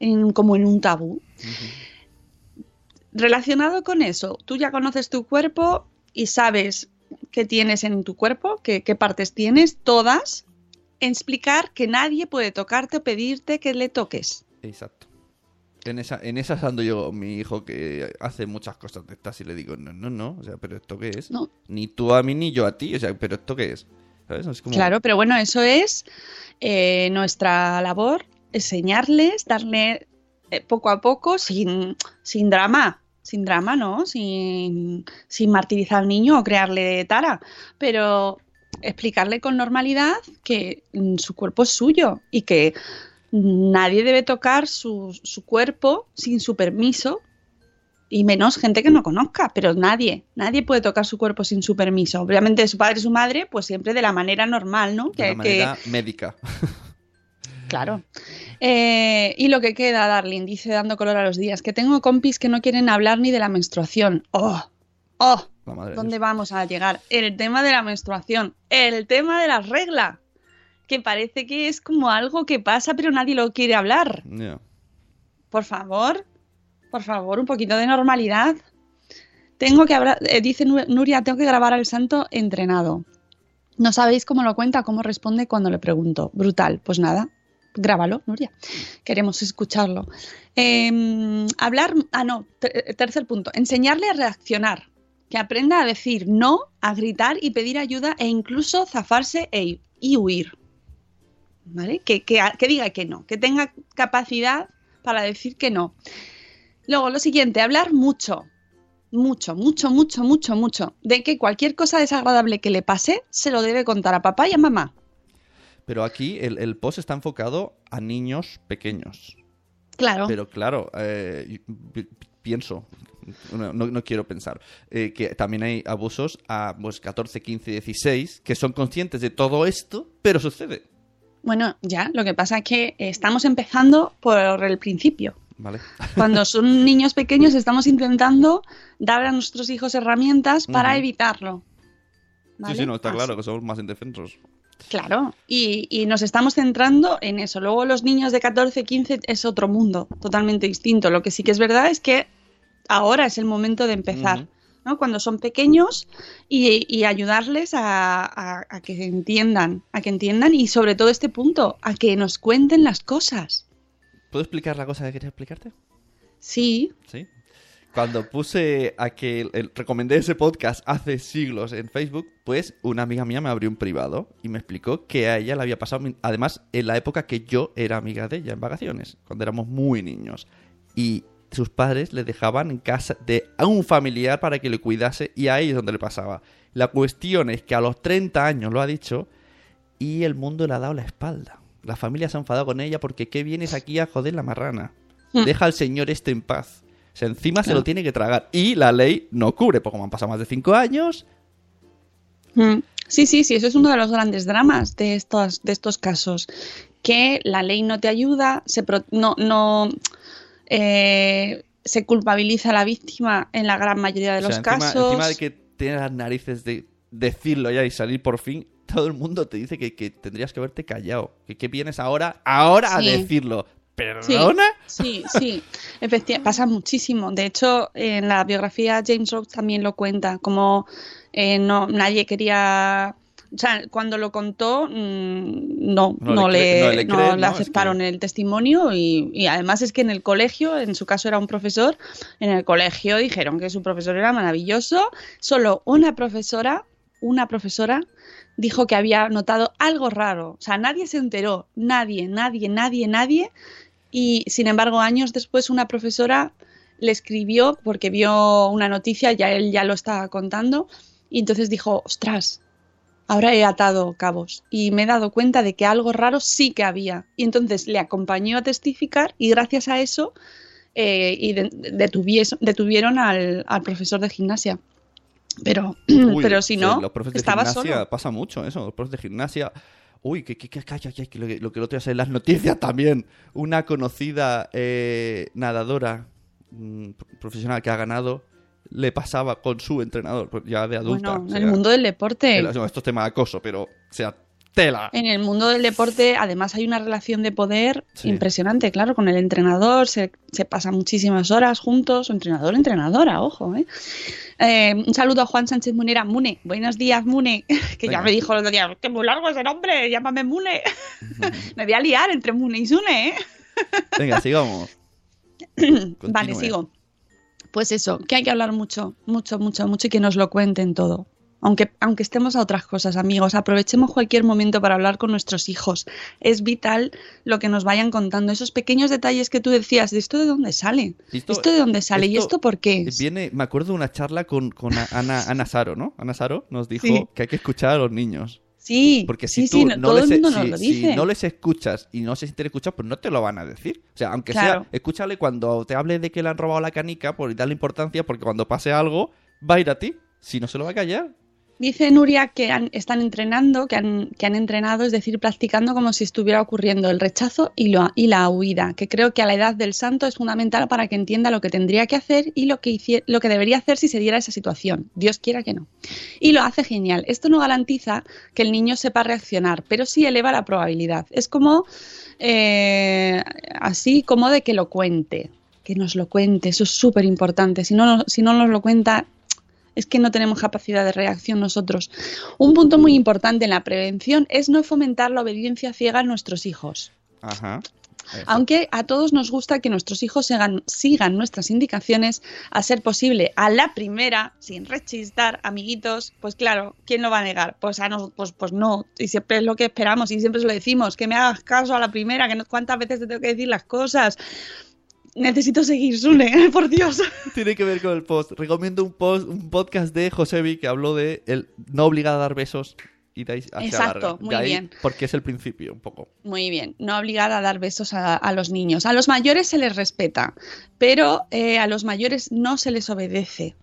en- como en un tabú. Relacionado con eso, tú ya conoces tu cuerpo y sabes qué tienes en tu cuerpo, qué, qué partes tienes, todas. Explicar que nadie puede tocarte o pedirte que le toques. Exacto. En esa, en esas ando yo, mi hijo que hace muchas cosas de estas y le digo, no, no, no, o sea, pero ¿esto qué es? No. Ni tú a mí ni yo a ti, o sea, pero ¿esto qué es? ¿Sabes? Es como... Claro, pero bueno, eso es eh, nuestra labor, enseñarles, darle eh, poco a poco, sin, sin drama, sin drama, ¿no? Sin, sin martirizar al niño o crearle tara, pero explicarle con normalidad que mm, su cuerpo es suyo y que nadie debe tocar su, su cuerpo sin su permiso y menos gente que no conozca, pero nadie, nadie puede tocar su cuerpo sin su permiso. Obviamente su padre y su madre, pues siempre de la manera normal, ¿no? De Que- que- manera médica. [laughs] Claro. Eh, y lo que queda, Darling, dice dando color a los días, que tengo compis que no quieren hablar ni de la menstruación. ¡Oh! ¡Oh! La madre de ¿Dónde vamos a llegar? El tema de la menstruación, el tema de la regla, que parece que es como algo que pasa pero nadie lo quiere hablar. Por favor, por favor, un poquito de normalidad. Tengo que hablar, eh, dice Nu- Nuria, tengo que grabar al santo entrenado. No sabéis cómo lo cuenta, cómo responde cuando le pregunto. Brutal. Pues nada, grábalo, Nuria. Queremos escucharlo. Eh, hablar, ah, no, ter- tercer punto. Enseñarle a reaccionar. Que aprenda a decir no, a gritar y pedir ayuda e incluso zafarse e- y huir. ¿Vale? Que, que, que diga que no, que tenga capacidad para decir que no. Luego, lo siguiente, hablar mucho. Mucho, mucho, mucho, mucho, mucho. De que cualquier cosa desagradable que le pase, se lo debe contar a papá y a mamá. Pero aquí el, el post está enfocado a niños pequeños. Claro. Pero claro, eh, pi- pienso, no, no- quiero pensar, eh, que también hay abusos a pues, 14, 15, 16 que son conscientes de todo esto, pero sucede. Bueno, ya, lo que pasa es que estamos empezando por el principio. Vale. Cuando son [laughs] niños pequeños estamos intentando dar a nuestros hijos herramientas para evitarlo. Sí, sí, no, está Así. claro que somos más indefensos. Claro, y, y nos estamos centrando en eso. Luego los niños de 14, 15 es otro mundo, totalmente distinto. Lo que sí que es verdad es que ahora es el momento de empezar. ¿no? Cuando son pequeños y, y ayudarles a, a- a que entiendan, a que entiendan y sobre todo este punto, a que nos cuenten las cosas. ¿Puedo explicar la cosa que quería explicarte? Sí, Sí. Cuando puse a que el- el- recomendé ese podcast hace siglos en Facebook, pues una amiga mía me abrió un privado y me explicó que a ella le había pasado, además, en la época que yo era amiga de ella, en vacaciones, cuando éramos muy niños. Y sus padres le dejaban en casa de a un familiar para que le cuidase y ahí es donde le pasaba. La cuestión es que a los 30 años lo ha dicho y el mundo le ha dado la espalda. La familia se ha enfadado con ella porque ¿qué vienes aquí a joder la marrana? Hmm. Deja al señor este en paz. O sea, encima se lo tiene que tragar. Y la ley no cubre, porque como han pasado más de cinco años, Mm. Sí, sí, sí, eso es uno de los grandes dramas de estos, de estos casos, que la ley no te ayuda, se pro- no, no eh, se culpabiliza a la víctima en la gran mayoría de o sea, los encima, casos. encima de que tienes las narices de decirlo ya y salir por fin, todo el mundo te dice que, que tendrías que haberte callado. Que, que vienes ahora, ahora Sí. a decirlo. ¿Perdona? Sí, sí, pasa muchísimo. De hecho, en la biografía James Rhodes también lo cuenta, como eh, no nadie quería, o sea, cuando lo contó mm, no, No no, le no le no creen, le ¿no? Es aceptaron el testimonio y, y además es que en el colegio, en su caso era un profesor, en el colegio dijeron que su profesor era maravilloso. Solo una profesora, una profesora dijo que había notado algo raro. O sea, nadie se enteró, nadie, nadie, nadie, nadie. Y sin embargo, años después, una profesora le escribió porque vio una noticia, ya él ya lo estaba contando, y entonces dijo, ostras, ahora he atado cabos y me he dado cuenta de que algo raro sí que había. Y entonces le acompañó a testificar y gracias a eso eh, y de- detuvieron al, al profesor de gimnasia. Pero, [clears throat] Uy, pero si sí, no, los profes de estaba gimnasia solo. pasa mucho eso, los profes de gimnasia. Uy, que, que, que, que lo, que lo que el otro día en las noticias también. Una conocida eh, nadadora mm, profesional que ha ganado le pasaba con su entrenador, pues, ya de adulta. Bueno, en el mundo del deporte. el- no, esto es tema de acoso, pero, o sea, tela. En el mundo del deporte, además, hay una relación de poder Sí. impresionante, claro, con el entrenador, se, se pasan muchísimas horas juntos, entrenador, entrenadora, ojo, ¿eh? Eh, un saludo a Juan Sánchez Munera. Mune, buenos días, Mune, [laughs] que ya me dijo el otro día, que muy largo ese nombre, llámame Mune. [laughs] me voy a liar entre Mune y Sune, ¿eh? [laughs] Venga, sigamos. Vale, sigo. Pues eso, que hay que hablar mucho, mucho, mucho, mucho y que nos lo cuenten todo. Aunque, aunque estemos a otras cosas, amigos, aprovechemos cualquier momento para hablar con nuestros hijos. Es vital lo que nos vayan contando, esos pequeños detalles que tú decías, ¿de esto de dónde sale? Esto- ¿Esto, de dónde sale? ¿Y esto esto por qué es? Viene, me acuerdo de una charla con, con Ana, Ana Saro, ¿no? Ana Saro nos dijo Sí. que hay que escuchar a los niños. Sí, Porque si sí, tú sí, no, no- todo les, el mundo nos si- lo si dice. no les escuchas y no se sienten escuchados, pues no te lo van a decir. O sea, aunque Claro. sea, escúchale cuando te hable de que le han robado la canica, por darle importancia, porque cuando pase algo, va a ir a ti. Si no se lo va a callar. Dice Nuria que han- están entrenando, que han, que han entrenado, es decir, practicando como si estuviera ocurriendo el rechazo y, y la huida, que creo que a la edad del santo es fundamental para que entienda lo que tendría que hacer y lo que, lo que debería hacer si se diera esa situación. Dios quiera que no. Y lo hace genial. Esto no garantiza que el niño sepa reaccionar, pero sí eleva la probabilidad. Es como eh, así como de que lo cuente, que nos lo cuente, eso es súper importante. Si no, si no nos lo cuenta, es que no tenemos capacidad de reacción nosotros. Un punto muy importante en la prevención es no fomentar la obediencia ciega en nuestros hijos. Ajá. Aunque a todos nos gusta que nuestros hijos sigan, sigan nuestras indicaciones, a ser posible a la primera, sin rechistar, amiguitos, pues claro, ¿quién lo va a negar? Pues, a no, pues, pues no, y siempre es lo que esperamos y siempre se lo decimos, que me hagas caso a la primera, que no, cuántas veces te tengo que decir las cosas. Necesito seguir, Sune, [laughs] por Dios. Tiene que ver con el post. Recomiendo un post, un podcast de Josebi que habló de el no obligado a dar besos. Y de ahí se Exacto. De muy ahí, bien. Porque es el principio, un poco. Muy bien, no obligada a dar besos a, a los niños. A los mayores se les respeta, pero eh, a los mayores no se les obedece.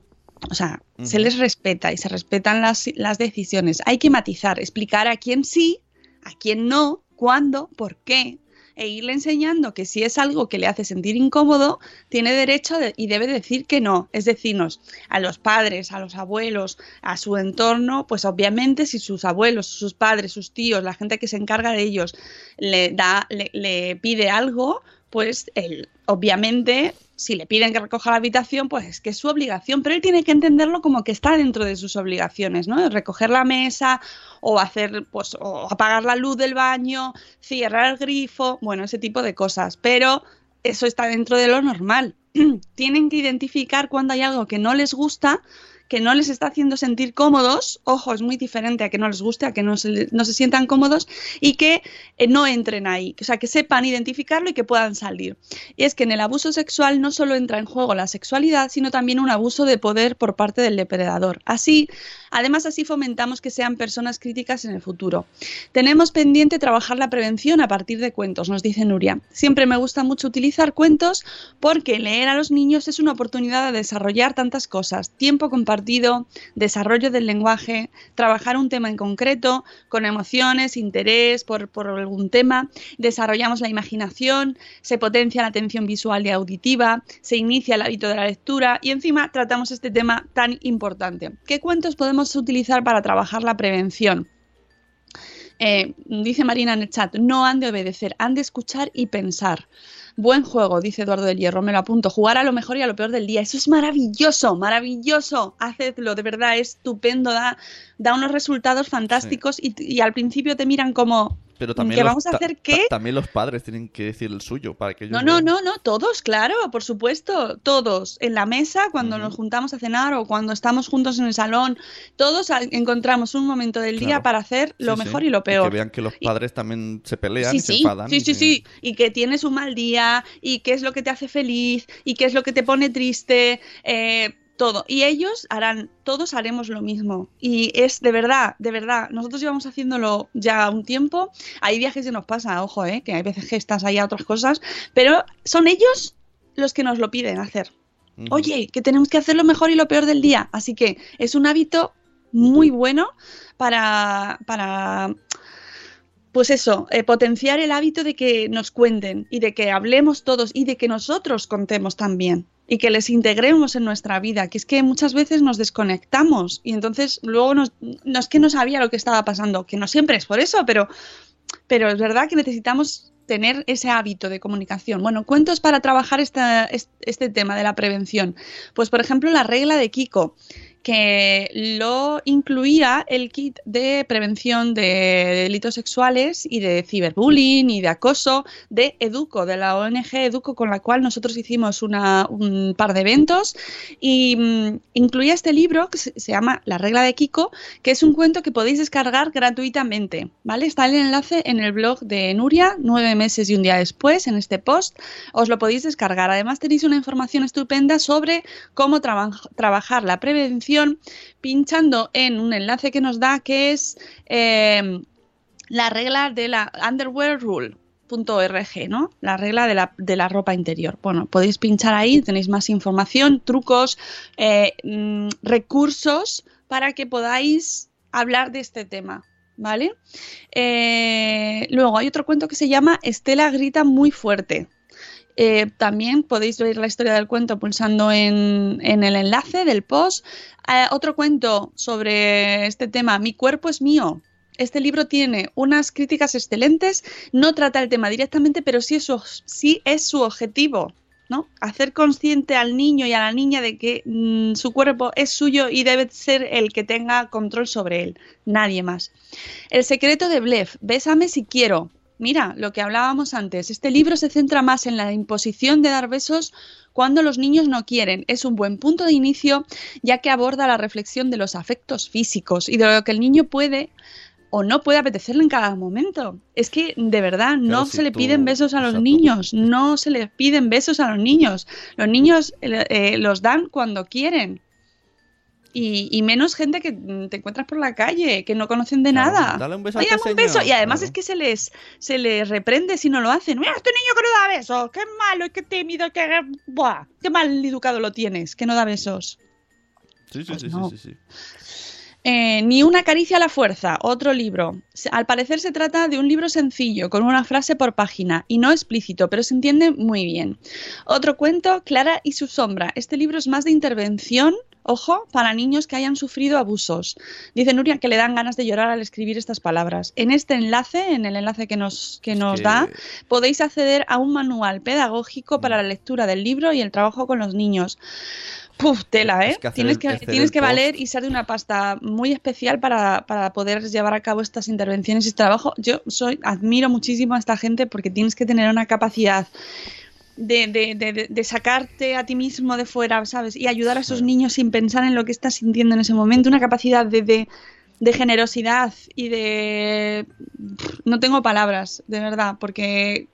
O sea, se les respeta y se respetan las, las decisiones. Hay que matizar, explicar a quién sí, a quién no, cuándo, por qué. E irle enseñando que si es algo que le hace sentir incómodo, tiene derecho de- y debe decir que no. Es decirnos, a los padres, a los abuelos, a su entorno, pues obviamente si sus abuelos, sus padres, sus tíos, la gente que se encarga de ellos, le da, le, le pide algo, pues él, obviamente, si le piden que recoja la habitación, pues es que es su obligación, pero él tiene que entenderlo como que está dentro de sus obligaciones, ¿no? Recoger la mesa o hacer, pues, o apagar la luz del baño, cerrar el grifo, bueno, ese tipo de cosas, pero eso está dentro de lo normal. [clears throat] Tienen que identificar cuando hay algo que no les gusta, que no les está haciendo sentir cómodos, ojo, es muy diferente a que no les guste, a que no se, no se sientan cómodos y que eh, no entren ahí, o sea, que sepan identificarlo y que puedan salir. Y es que en el abuso sexual no solo entra en juego la sexualidad, sino también un abuso de poder por parte del depredador. Así, además así fomentamos que sean personas críticas en el futuro. Tenemos pendiente trabajar la prevención a partir de cuentos, nos dice Nuria. Siempre me gusta mucho utilizar cuentos porque leer a los niños es una oportunidad de desarrollar tantas cosas, tiempo compartido, desarrollo del lenguaje, trabajar un tema en concreto, con emociones, interés por, por algún tema, desarrollamos la imaginación, se potencia la atención visual y auditiva, se inicia el hábito de la lectura y encima tratamos este tema tan importante. ¿Qué cuentos podemos utilizar para trabajar la prevención? Eh, dice Marina en el chat, no han de obedecer, han de escuchar y pensar. Buen juego, dice Eduardo del Hierro, me lo apunto. Jugar a lo mejor y a lo peor del día. Eso es maravilloso, maravilloso. Hacedlo, de verdad, es estupendo, da, da unos resultados fantásticos y, y al principio te miran como, Pero también ¿que los, vamos a hacer qué? también los padres tienen que decir el suyo para que ellos No, no, no, no, todos, claro, por supuesto, todos. En la mesa, cuando nos juntamos a cenar o cuando estamos juntos en el salón, todos encontramos un momento del día para hacer lo Sí, sí. mejor y lo peor. que vean que los padres también se pelean Sí, y se enfadan. sí, sí, sí. Y que tienes un mal día, y qué es lo que te hace feliz, y qué es lo que te pone triste, eh, todo. Y ellos harán, todos haremos lo mismo. Y es de verdad, de verdad, nosotros llevamos haciéndolo ya un tiempo. Hay viajes que nos pasa, ojo, eh, que hay veces que estás ahí a otras cosas, pero son ellos los que nos lo piden hacer. Oye, que tenemos que hacer lo mejor y lo peor del día. Así que es un hábito muy bueno para, para pues eso, eh, potenciar el hábito de que nos cuenten y de que hablemos todos y de que nosotros contemos también y que les integremos en nuestra vida, que es que muchas veces nos desconectamos y entonces luego nos, no es que no sabía lo que estaba pasando, que no siempre es por eso, pero, pero es verdad que necesitamos tener ese hábito de comunicación. Bueno, cuentos para trabajar esta- es- este tema de la prevención. Pues por ejemplo la regla de Kiko que lo incluía el kit de prevención de delitos sexuales y de ciberbullying y de acoso de Educo, de la ONG Educo, con la cual nosotros hicimos una- un par de eventos y mm, incluía este libro que se, llama La regla de Kiko, que es un cuento que podéis descargar gratuitamente, ¿vale? Está el enlace en el blog de Nuria, nueve meses y un día después, en este post, os lo podéis descargar. Además tenéis una información estupenda sobre cómo traba- trabajar la prevención pinchando en un enlace que nos da que es eh, la regla de la Underwear Rule. ¿no? La regla de la, de la ropa interior. Bueno, podéis pinchar ahí, tenéis más información, trucos, eh, mm, recursos para que podáis hablar de este tema, ¿vale? Eh, luego hay otro cuento que se llama Estela grita muy fuerte. Eh, también podéis ver la historia del cuento pulsando en, el enlace del post. Eh, otro cuento sobre este tema, Mi cuerpo es mío. Este libro tiene unas críticas excelentes, no trata el tema directamente, pero sí es su, sí es su objetivo, ¿no? Hacer consciente al niño y a la niña de que mm, su cuerpo es suyo y debe ser el que tenga control sobre él, nadie más. El secreto de Blef, Bésame si quiero. Mira, lo que hablábamos antes, este libro se centra más en la imposición de dar besos cuando los niños no quieren. Es un buen punto de inicio ya que aborda la reflexión de los afectos físicos y de lo que el niño puede o no puede apetecerle en cada momento. Es que, de verdad, no se le tú- piden besos a los niños, no se les piden besos a los niños. Los niños eh, eh, los dan cuando quieren. Y, y menos gente que mm, te encuentras por la calle, que no conocen de Claro, nada. dale un beso a este un beso. Y además claro. es que se les, se les reprende si no lo hacen. Mira, este niño que no da besos, qué malo, qué tímido, qué, buah, qué mal educado lo tienes, que no da besos. Sí, sí, Pues sí, no. sí, sí, sí. Eh, Ni una caricia a la fuerza, otro libro. Al parecer se trata de un libro sencillo, con una frase por página, y no explícito, pero se entiende muy bien. Otro cuento, Clara y su sombra. Este libro es más de intervención, ojo, para niños que hayan sufrido abusos. Dice Nuria que le dan ganas de llorar al escribir estas palabras. En este enlace, en el enlace que nos, que nos da, podéis acceder a un manual pedagógico para la lectura del libro y el trabajo con los niños. Puf, tela, ¿eh? Es que hacer tienes que, tienes que valer y ser de una pasta muy especial para, para poder llevar a cabo estas intervenciones y este trabajo. Yo soy, admiro muchísimo a esta gente porque tienes que tener una capacidad de, de- de- de- sacarte a ti mismo de fuera, ¿sabes? Y ayudar a esos niños sin pensar en lo que estás sintiendo en ese momento. Una capacidad de, generosidad y de... No tengo palabras, de verdad, porque...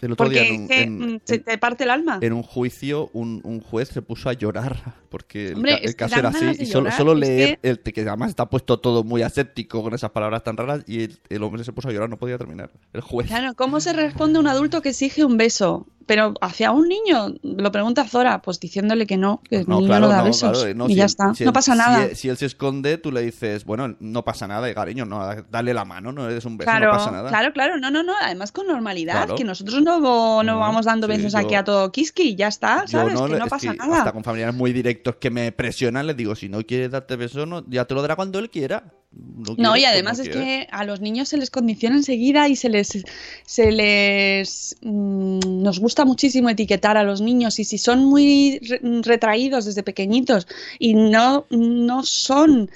El otro Porque día en un, es que, en- mm, se te parte el alma. en un juicio un, un juez se puso a llorar porque el, Hombre, caso era así y solo, llorar, solo leer el que además está puesto todo muy aséptico con esas palabras tan raras y el, el hombre se puso a llorar no podía terminar el juez Claro, ¿cómo se responde a un adulto que exige un beso? Pero hacia un niño, lo pregunta Zora, pues diciéndole que no, que el no niño claro no da no, besos. claro, eh, no, y si ya él- está, si no él- pasa si nada. él- si él se esconde tú le dices bueno no pasa nada y cariño no dale la mano no es un beso Claro, no pasa nada claro, claro, no, no, no, además con normalidad, que nosotros no, no No, vamos dando sí, besos yo- aquí a todo kiski ya está, ¿sabes? que no es pasa que nada. Hasta con familiares muy directos que me presionan, les digo, si no quieres darte beso, no, ya te lo dará cuando él quiera. No, No, y pues además es que a los niños se les condiciona enseguida y se les, se les mm, nos gusta muchísimo etiquetar a los niños y si son muy re- retraídos desde pequeñitos y no, no son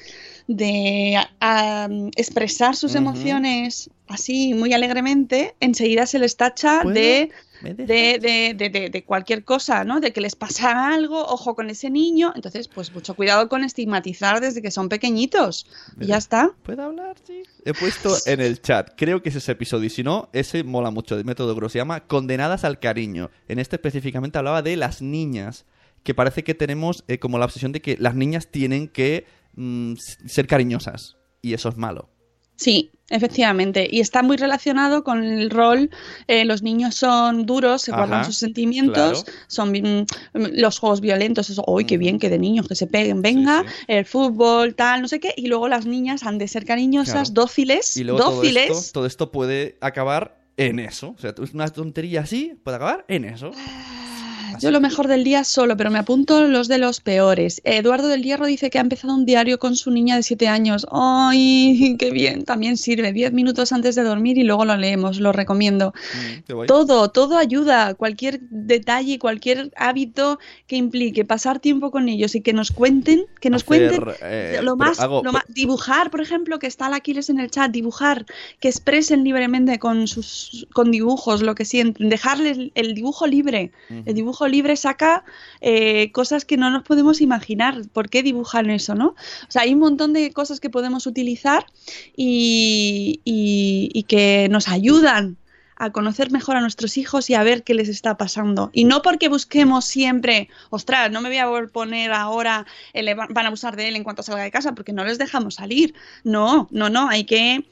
de expresar sus emociones así muy alegremente, enseguida se les tacha de, de, de, de- de cualquier cosa, ¿no? De que les pasa algo, ojo con ese niño. Entonces, pues mucho cuidado con estigmatizar desde que son pequeñitos. Y ya está. ¿Puedo hablar? Sí. He puesto en el chat, creo que es ese episodio, y si no, ese mola mucho, de método Gross, se llama Condenadas al Cariño. En este específicamente hablaba de las niñas, que parece que tenemos eh, como la obsesión de que las niñas tienen que mm, ser cariñosas, y eso es malo. Sí, efectivamente. Y está muy relacionado con el rol. eh, los niños son duros, se Ajá, guardan sus sentimientos, claro. son mm, los juegos violentos, eso, ¡ay, qué bien que de niños que se peguen! Venga, el fútbol, tal, no sé qué. Y luego las niñas han de ser cariñosas, Claro. dóciles, Y luego todo dóciles. esto, todo esto puede acabar en eso. O sea, es una tontería así, puede acabar en eso. Yo lo mejor del día solo, pero me apunto los de los peores. Eduardo del Hierro dice que ha empezado un diario con su niña de 7 años. ¡Ay, qué bien! También sirve. 10 minutos antes de dormir y luego lo leemos, lo recomiendo. Mm. Todo, todo ayuda. Cualquier detalle, cualquier hábito que implique pasar tiempo con ellos y que nos cuenten, que nos Hacer, cuenten eh, lo más, hago- lo más- dibujar, por ejemplo, que está el Aquiles en el chat, dibujar, que expresen libremente con sus con dibujos lo que sienten, dejarles el, el dibujo libre. El dibujo libre saca eh, cosas que no nos podemos imaginar. ¿Por qué dibujan eso, no? O sea, hay un montón de cosas que podemos utilizar y, que nos ayudan a conocer mejor a nuestros hijos y a ver qué les está pasando. Y no porque busquemos siempre, ostras, no me voy a poner ahora, van a abusar de él en cuanto salga de casa, porque no les dejamos salir. No, no, no, hay que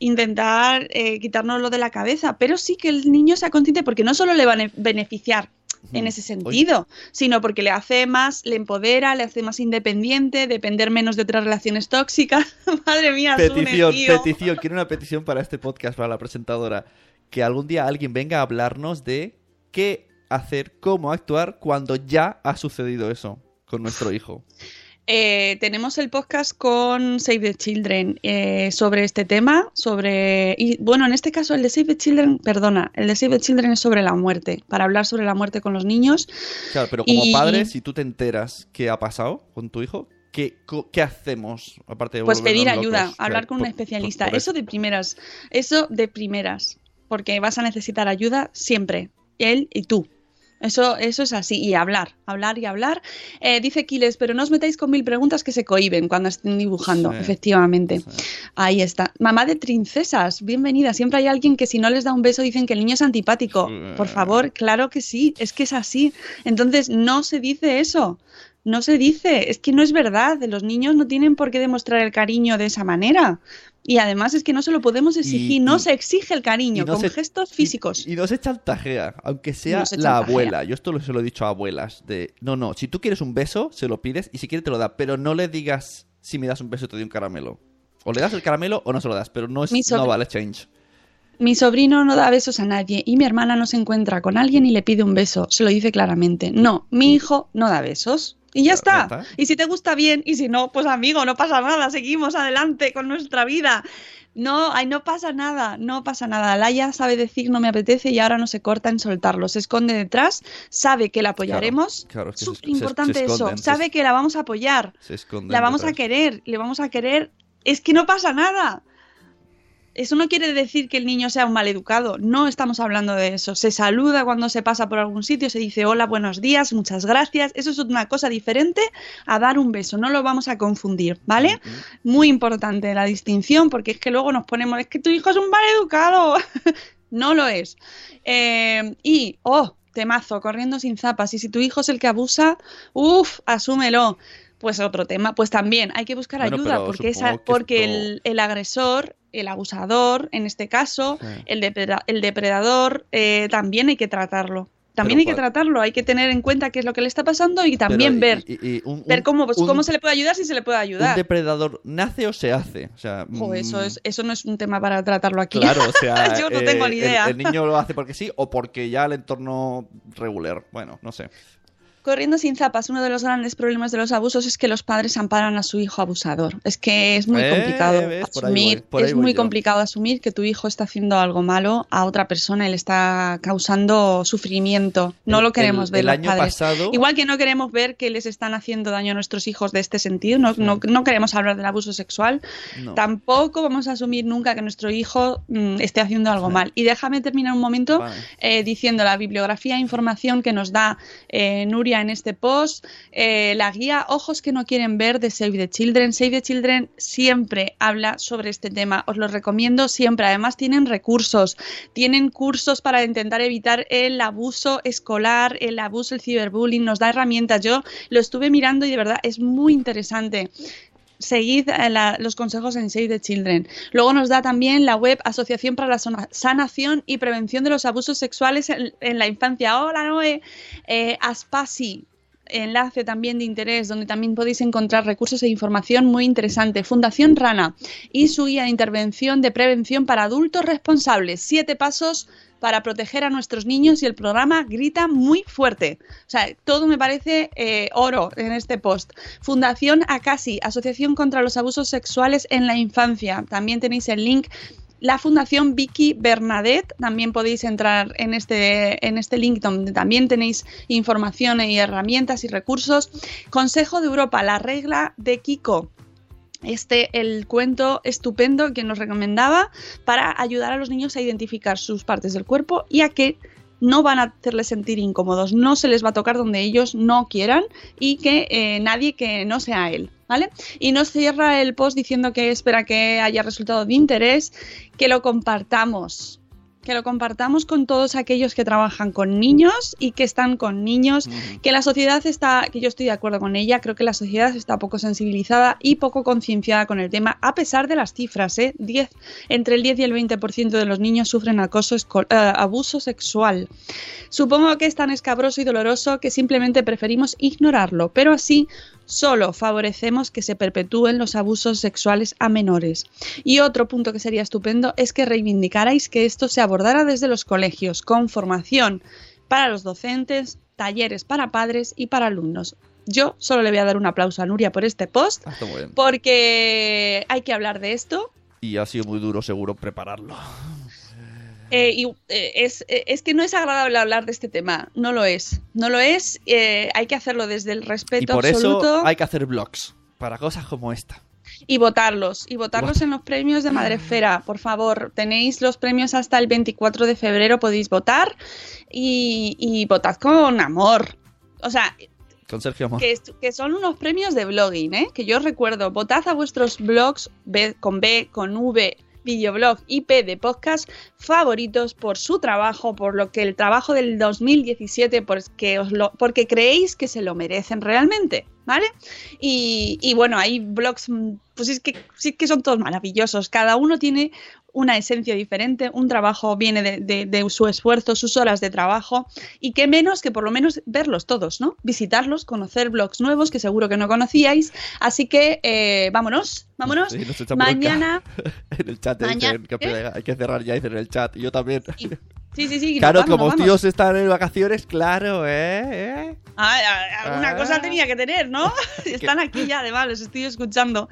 intentar eh, quitárnoslo de la cabeza, pero sí que el niño sea consciente porque no solo le va a ne- beneficiar en ese sentido, sino porque le hace más, le empodera, le hace más independiente, depender menos de otras relaciones tóxicas. [laughs] Madre mía, Sune, Petición, tío. petición. Quiero una petición para este podcast, para la presentadora. Que algún día alguien venga a hablarnos de qué hacer, cómo actuar cuando ya ha sucedido eso con nuestro hijo. Eh, tenemos el podcast con Save the Children eh, sobre este tema, sobre y bueno, en este caso el de Save the Children, perdona, el de Save the Children es sobre la muerte, para hablar sobre la muerte con los niños. Claro, pero como Y- padre, si tú te enteras qué ha pasado con tu hijo, ¿qué, hacemos? Aparte de Pues pedir ayuda, locos? hablar con un especialista, por- por eso de primeras, eso de primeras, porque vas a necesitar ayuda siempre, él y tú. Eso, eso es así, y hablar, hablar y hablar. Eh, dice Quiles, pero no os metáis con mil preguntas que se cohiben cuando estén dibujando, Sí. efectivamente. Ahí está. Mamá de princesas, bienvenida. Siempre hay alguien que si no les da un beso dicen que el niño es antipático. Por favor, claro que sí, es que es así. Entonces, no se dice eso. No se dice, es que no es verdad. Los niños no tienen por qué demostrar el cariño de esa manera. Y además es que no se lo podemos exigir, Y- no y- se exige el cariño, y no con se- gestos físicos. Y no se chantajea, aunque sea No se la chantajea. abuela. Yo esto lo- se lo he dicho a abuelas. De, no, no, si tú quieres un beso, se lo pides y si quieres te lo da. Pero no le digas si me das un beso y te doy un caramelo. O le das el caramelo o no se lo das, pero no, es, no vale change. Mi sobrino no da besos a nadie y mi hermana no se encuentra con alguien y le pide un beso. Se lo dice claramente. No, mi hijo no da besos. Y ya está. ya está. Y si te gusta bien y si no, pues amigo, no pasa nada. Seguimos adelante con nuestra vida. No, ay, no pasa nada, no pasa nada. Laia sabe decir no me apetece y ahora no se corta en soltarlo. Se esconde detrás, sabe que la apoyaremos. claro, es Súper se- se importante eso. Sabe que la vamos a apoyar. Se esconden La vamos a querer, le vamos a querer. Es que no pasa nada. Eso no quiere decir que el niño sea un maleducado, no estamos hablando de eso. Se saluda cuando se pasa por algún sitio, se dice hola, buenos días, muchas gracias. Eso es una cosa diferente a dar un beso, no lo vamos a confundir, ¿vale? Muy importante la distinción porque es que luego nos ponemos, es que tu hijo es un maleducado. [laughs] no lo es. Eh, y, oh, temazo, corriendo sin zapas. Y si tu hijo es el que abusa, uff, asúmelo. Pues otro tema, pues también hay que buscar Bueno, ayuda porque, esa, porque esto- el, el agresor, el abusador, en este caso, Sí. el, depre- el depredador, eh, también hay que tratarlo. También Pero hay que tratarlo, hay que tener en cuenta qué es lo que le está pasando y también Pero, ver, y- y- y un- ver un- cómo, pues, un- cómo se le puede ayudar si se le puede ¿Un ayudar. depredador nace o se hace? O sea, Jo, eso, mm, es, eso no es un tema para tratarlo aquí. Claro, o [laughs] sea, Yo no eh, tengo ni el- idea. El, niño lo hace porque sí o porque ya el entorno regular. Bueno, no sé. Corriendo sin zapas, uno de los grandes problemas de los abusos es que los padres amparan a su hijo abusador. Es que es muy Eh, complicado ves, asumir, voy, es muy yo. complicado asumir que tu hijo está haciendo algo malo a otra persona y le está causando sufrimiento. No El- lo queremos el- ver el los año padres. pasado- Igual que no queremos ver que les están haciendo daño a nuestros hijos de este sentido, no, no, no queremos hablar del abuso sexual, No. tampoco vamos a asumir nunca que nuestro hijo mm, esté haciendo algo mal. Y déjame terminar un momento Vale. eh, diciendo la bibliografía e información que nos da eh, En este post, eh, la guía Ojos que no quieren ver de Save the Children. Save the Children siempre habla sobre este tema, os lo recomiendo siempre. Además tienen recursos, tienen cursos para intentar evitar el abuso escolar, el abuso, el ciberbullying, nos da herramientas. Yo lo estuve mirando y de verdad es muy interesante seguid eh, la- los consejos en Save the Children. Luego nos da también la web Asociación para la Sanación y Prevención de los Abusos Sexuales en, en la Infancia. Hola, Noé. Eh, Aspasi. Enlace también de interés, donde también podéis encontrar recursos e información muy interesante. Fundación Rana y su guía de intervención de prevención para adultos responsables. Siete pasos para proteger a nuestros niños y el programa grita muy fuerte. O sea, todo me parece eh, oro en este post. Fundación Acasi, Asociación contra los Abusos Sexuales en la Infancia. También tenéis el link. La Fundación Vicky Bernadette, también podéis entrar en este, en este link donde también tenéis información y herramientas y recursos. Consejo de Europa, la regla de Kiko, este el cuento estupendo que nos recomendaba para ayudar a los niños a identificar sus partes del cuerpo y a que no van a hacerles sentir incómodos, no se les va a tocar donde ellos no quieran y que eh, nadie que no sea él, ¿vale? Y nos cierra el post diciendo que espera que haya resultado de interés, que lo compartamos, que lo compartamos con todos aquellos que trabajan con niños y que están con niños, que la sociedad está, que yo estoy de acuerdo con ella, creo que la sociedad está poco sensibilizada y poco concienciada con el tema, a pesar de las cifras, ¿eh? 10, entre el 10 y el 20% de los niños sufren acoso eh, abuso sexual. Supongo que es tan escabroso y doloroso que simplemente preferimos ignorarlo, pero así solo favorecemos que se perpetúen los abusos sexuales a menores. Y otro punto que sería estupendo es que reivindicarais que esto se abordara desde los colegios, con formación para los docentes, talleres para padres y para alumnos. Yo solo le voy a dar un aplauso a Nuria por este post, Ah, Está muy bien. porque hay que hablar de esto. Y ha sido muy duro, seguro, prepararlo. Eh, y, eh, es, eh, es que no es agradable hablar de este tema, no lo es. No lo es, eh, hay que hacerlo desde el respeto Y por absoluto eso hay que hacer vlogs. Para cosas como esta. y votarlos. Y votarlos Vota. en los premios de Madrefera, por favor. Tenéis los premios hasta el 24 de febrero, podéis votar y, y votad con amor. O sea, Con Sergio Amor. que, son unos premios de blogging, ¿eh? Que yo recuerdo, votad a vuestros blogs B- con B, con V, videoblog y P de podcast favoritos por su trabajo, por lo que el trabajo del 2017, porque, os lo, porque creéis que se lo merecen realmente. ¿Vale? Y, y bueno, hay blogs, mm, pues es que, sí que son todos maravillosos. Cada uno tiene una esencia diferente, un trabajo viene de, de- de su esfuerzo, sus horas de trabajo, y qué menos que por lo menos verlos todos, ¿no? Visitarlos, conocer blogs nuevos que seguro que no conocíais. Así que eh, vámonos, vámonos. Sí, Mañana. [laughs] En el chat te Mañana- dicen que hay que cerrar ya, dicen en el chat. Y yo también. Sí, sí, sí. Claro, nos vamos, como vamos. tíos están en vacaciones, claro, ¿eh? ¿eh? Ah, ah, alguna Ah. cosa tenía que tener, ¿no? [laughs] [laughs] Están aquí ya, además, los estoy escuchando.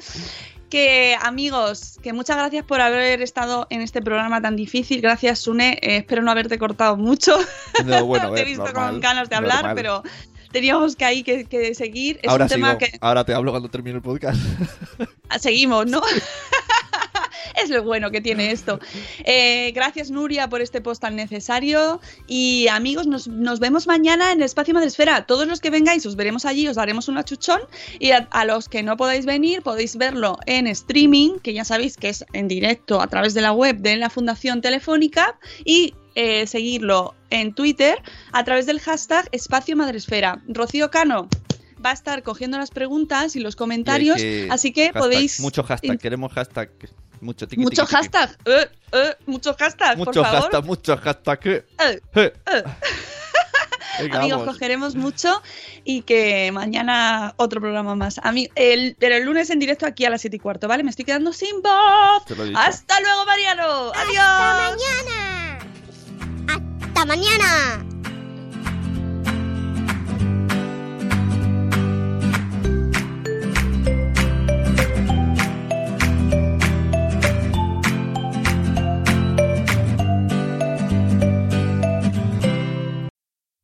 Que amigos, que muchas gracias por haber estado en este programa tan difícil. Gracias, Sune. Eh, espero no haberte cortado mucho. [laughs] No, bueno, Te he ver, visto normal, con ganas de hablar, normal. pero teníamos que ahí que, que seguir. Es ahora un tema sigo. que Ahora te hablo cuando termine el podcast. Ah, seguimos, ¿no? [laughs] es lo bueno que tiene esto. Eh, gracias, Nuria, por este post tan necesario. Y amigos, nos, nos vemos mañana en el Espacio Madresfera. Todos los que vengáis, os veremos allí, os daremos un achuchón. Y a, a los que no podáis venir, podéis verlo en streaming, que ya sabéis que es en directo a través de la web de la Fundación Telefónica. Y eh, seguirlo en Twitter a través del hashtag Espacio Madresfera. Rocío Cano. Va a estar cogiendo las preguntas y los comentarios, que- así que hashtag, podéis Mucho hashtag, queremos hashtag. Mucho tiqui, mucho tiqui, tiqui. hashtag, eh, eh, mucho hashtag, Mucho por favor. hashtag, mucho hashtag. eh. [laughs] Venga, Amigos, vamos. cogeremos mucho y que mañana otro programa más. Ami- el, pero el lunes en directo aquí a las 7 y cuarto, ¿vale? Me estoy quedando sin voz. Hasta luego, Mariano. Adiós. ¡Hasta mañana! ¡Hasta mañana!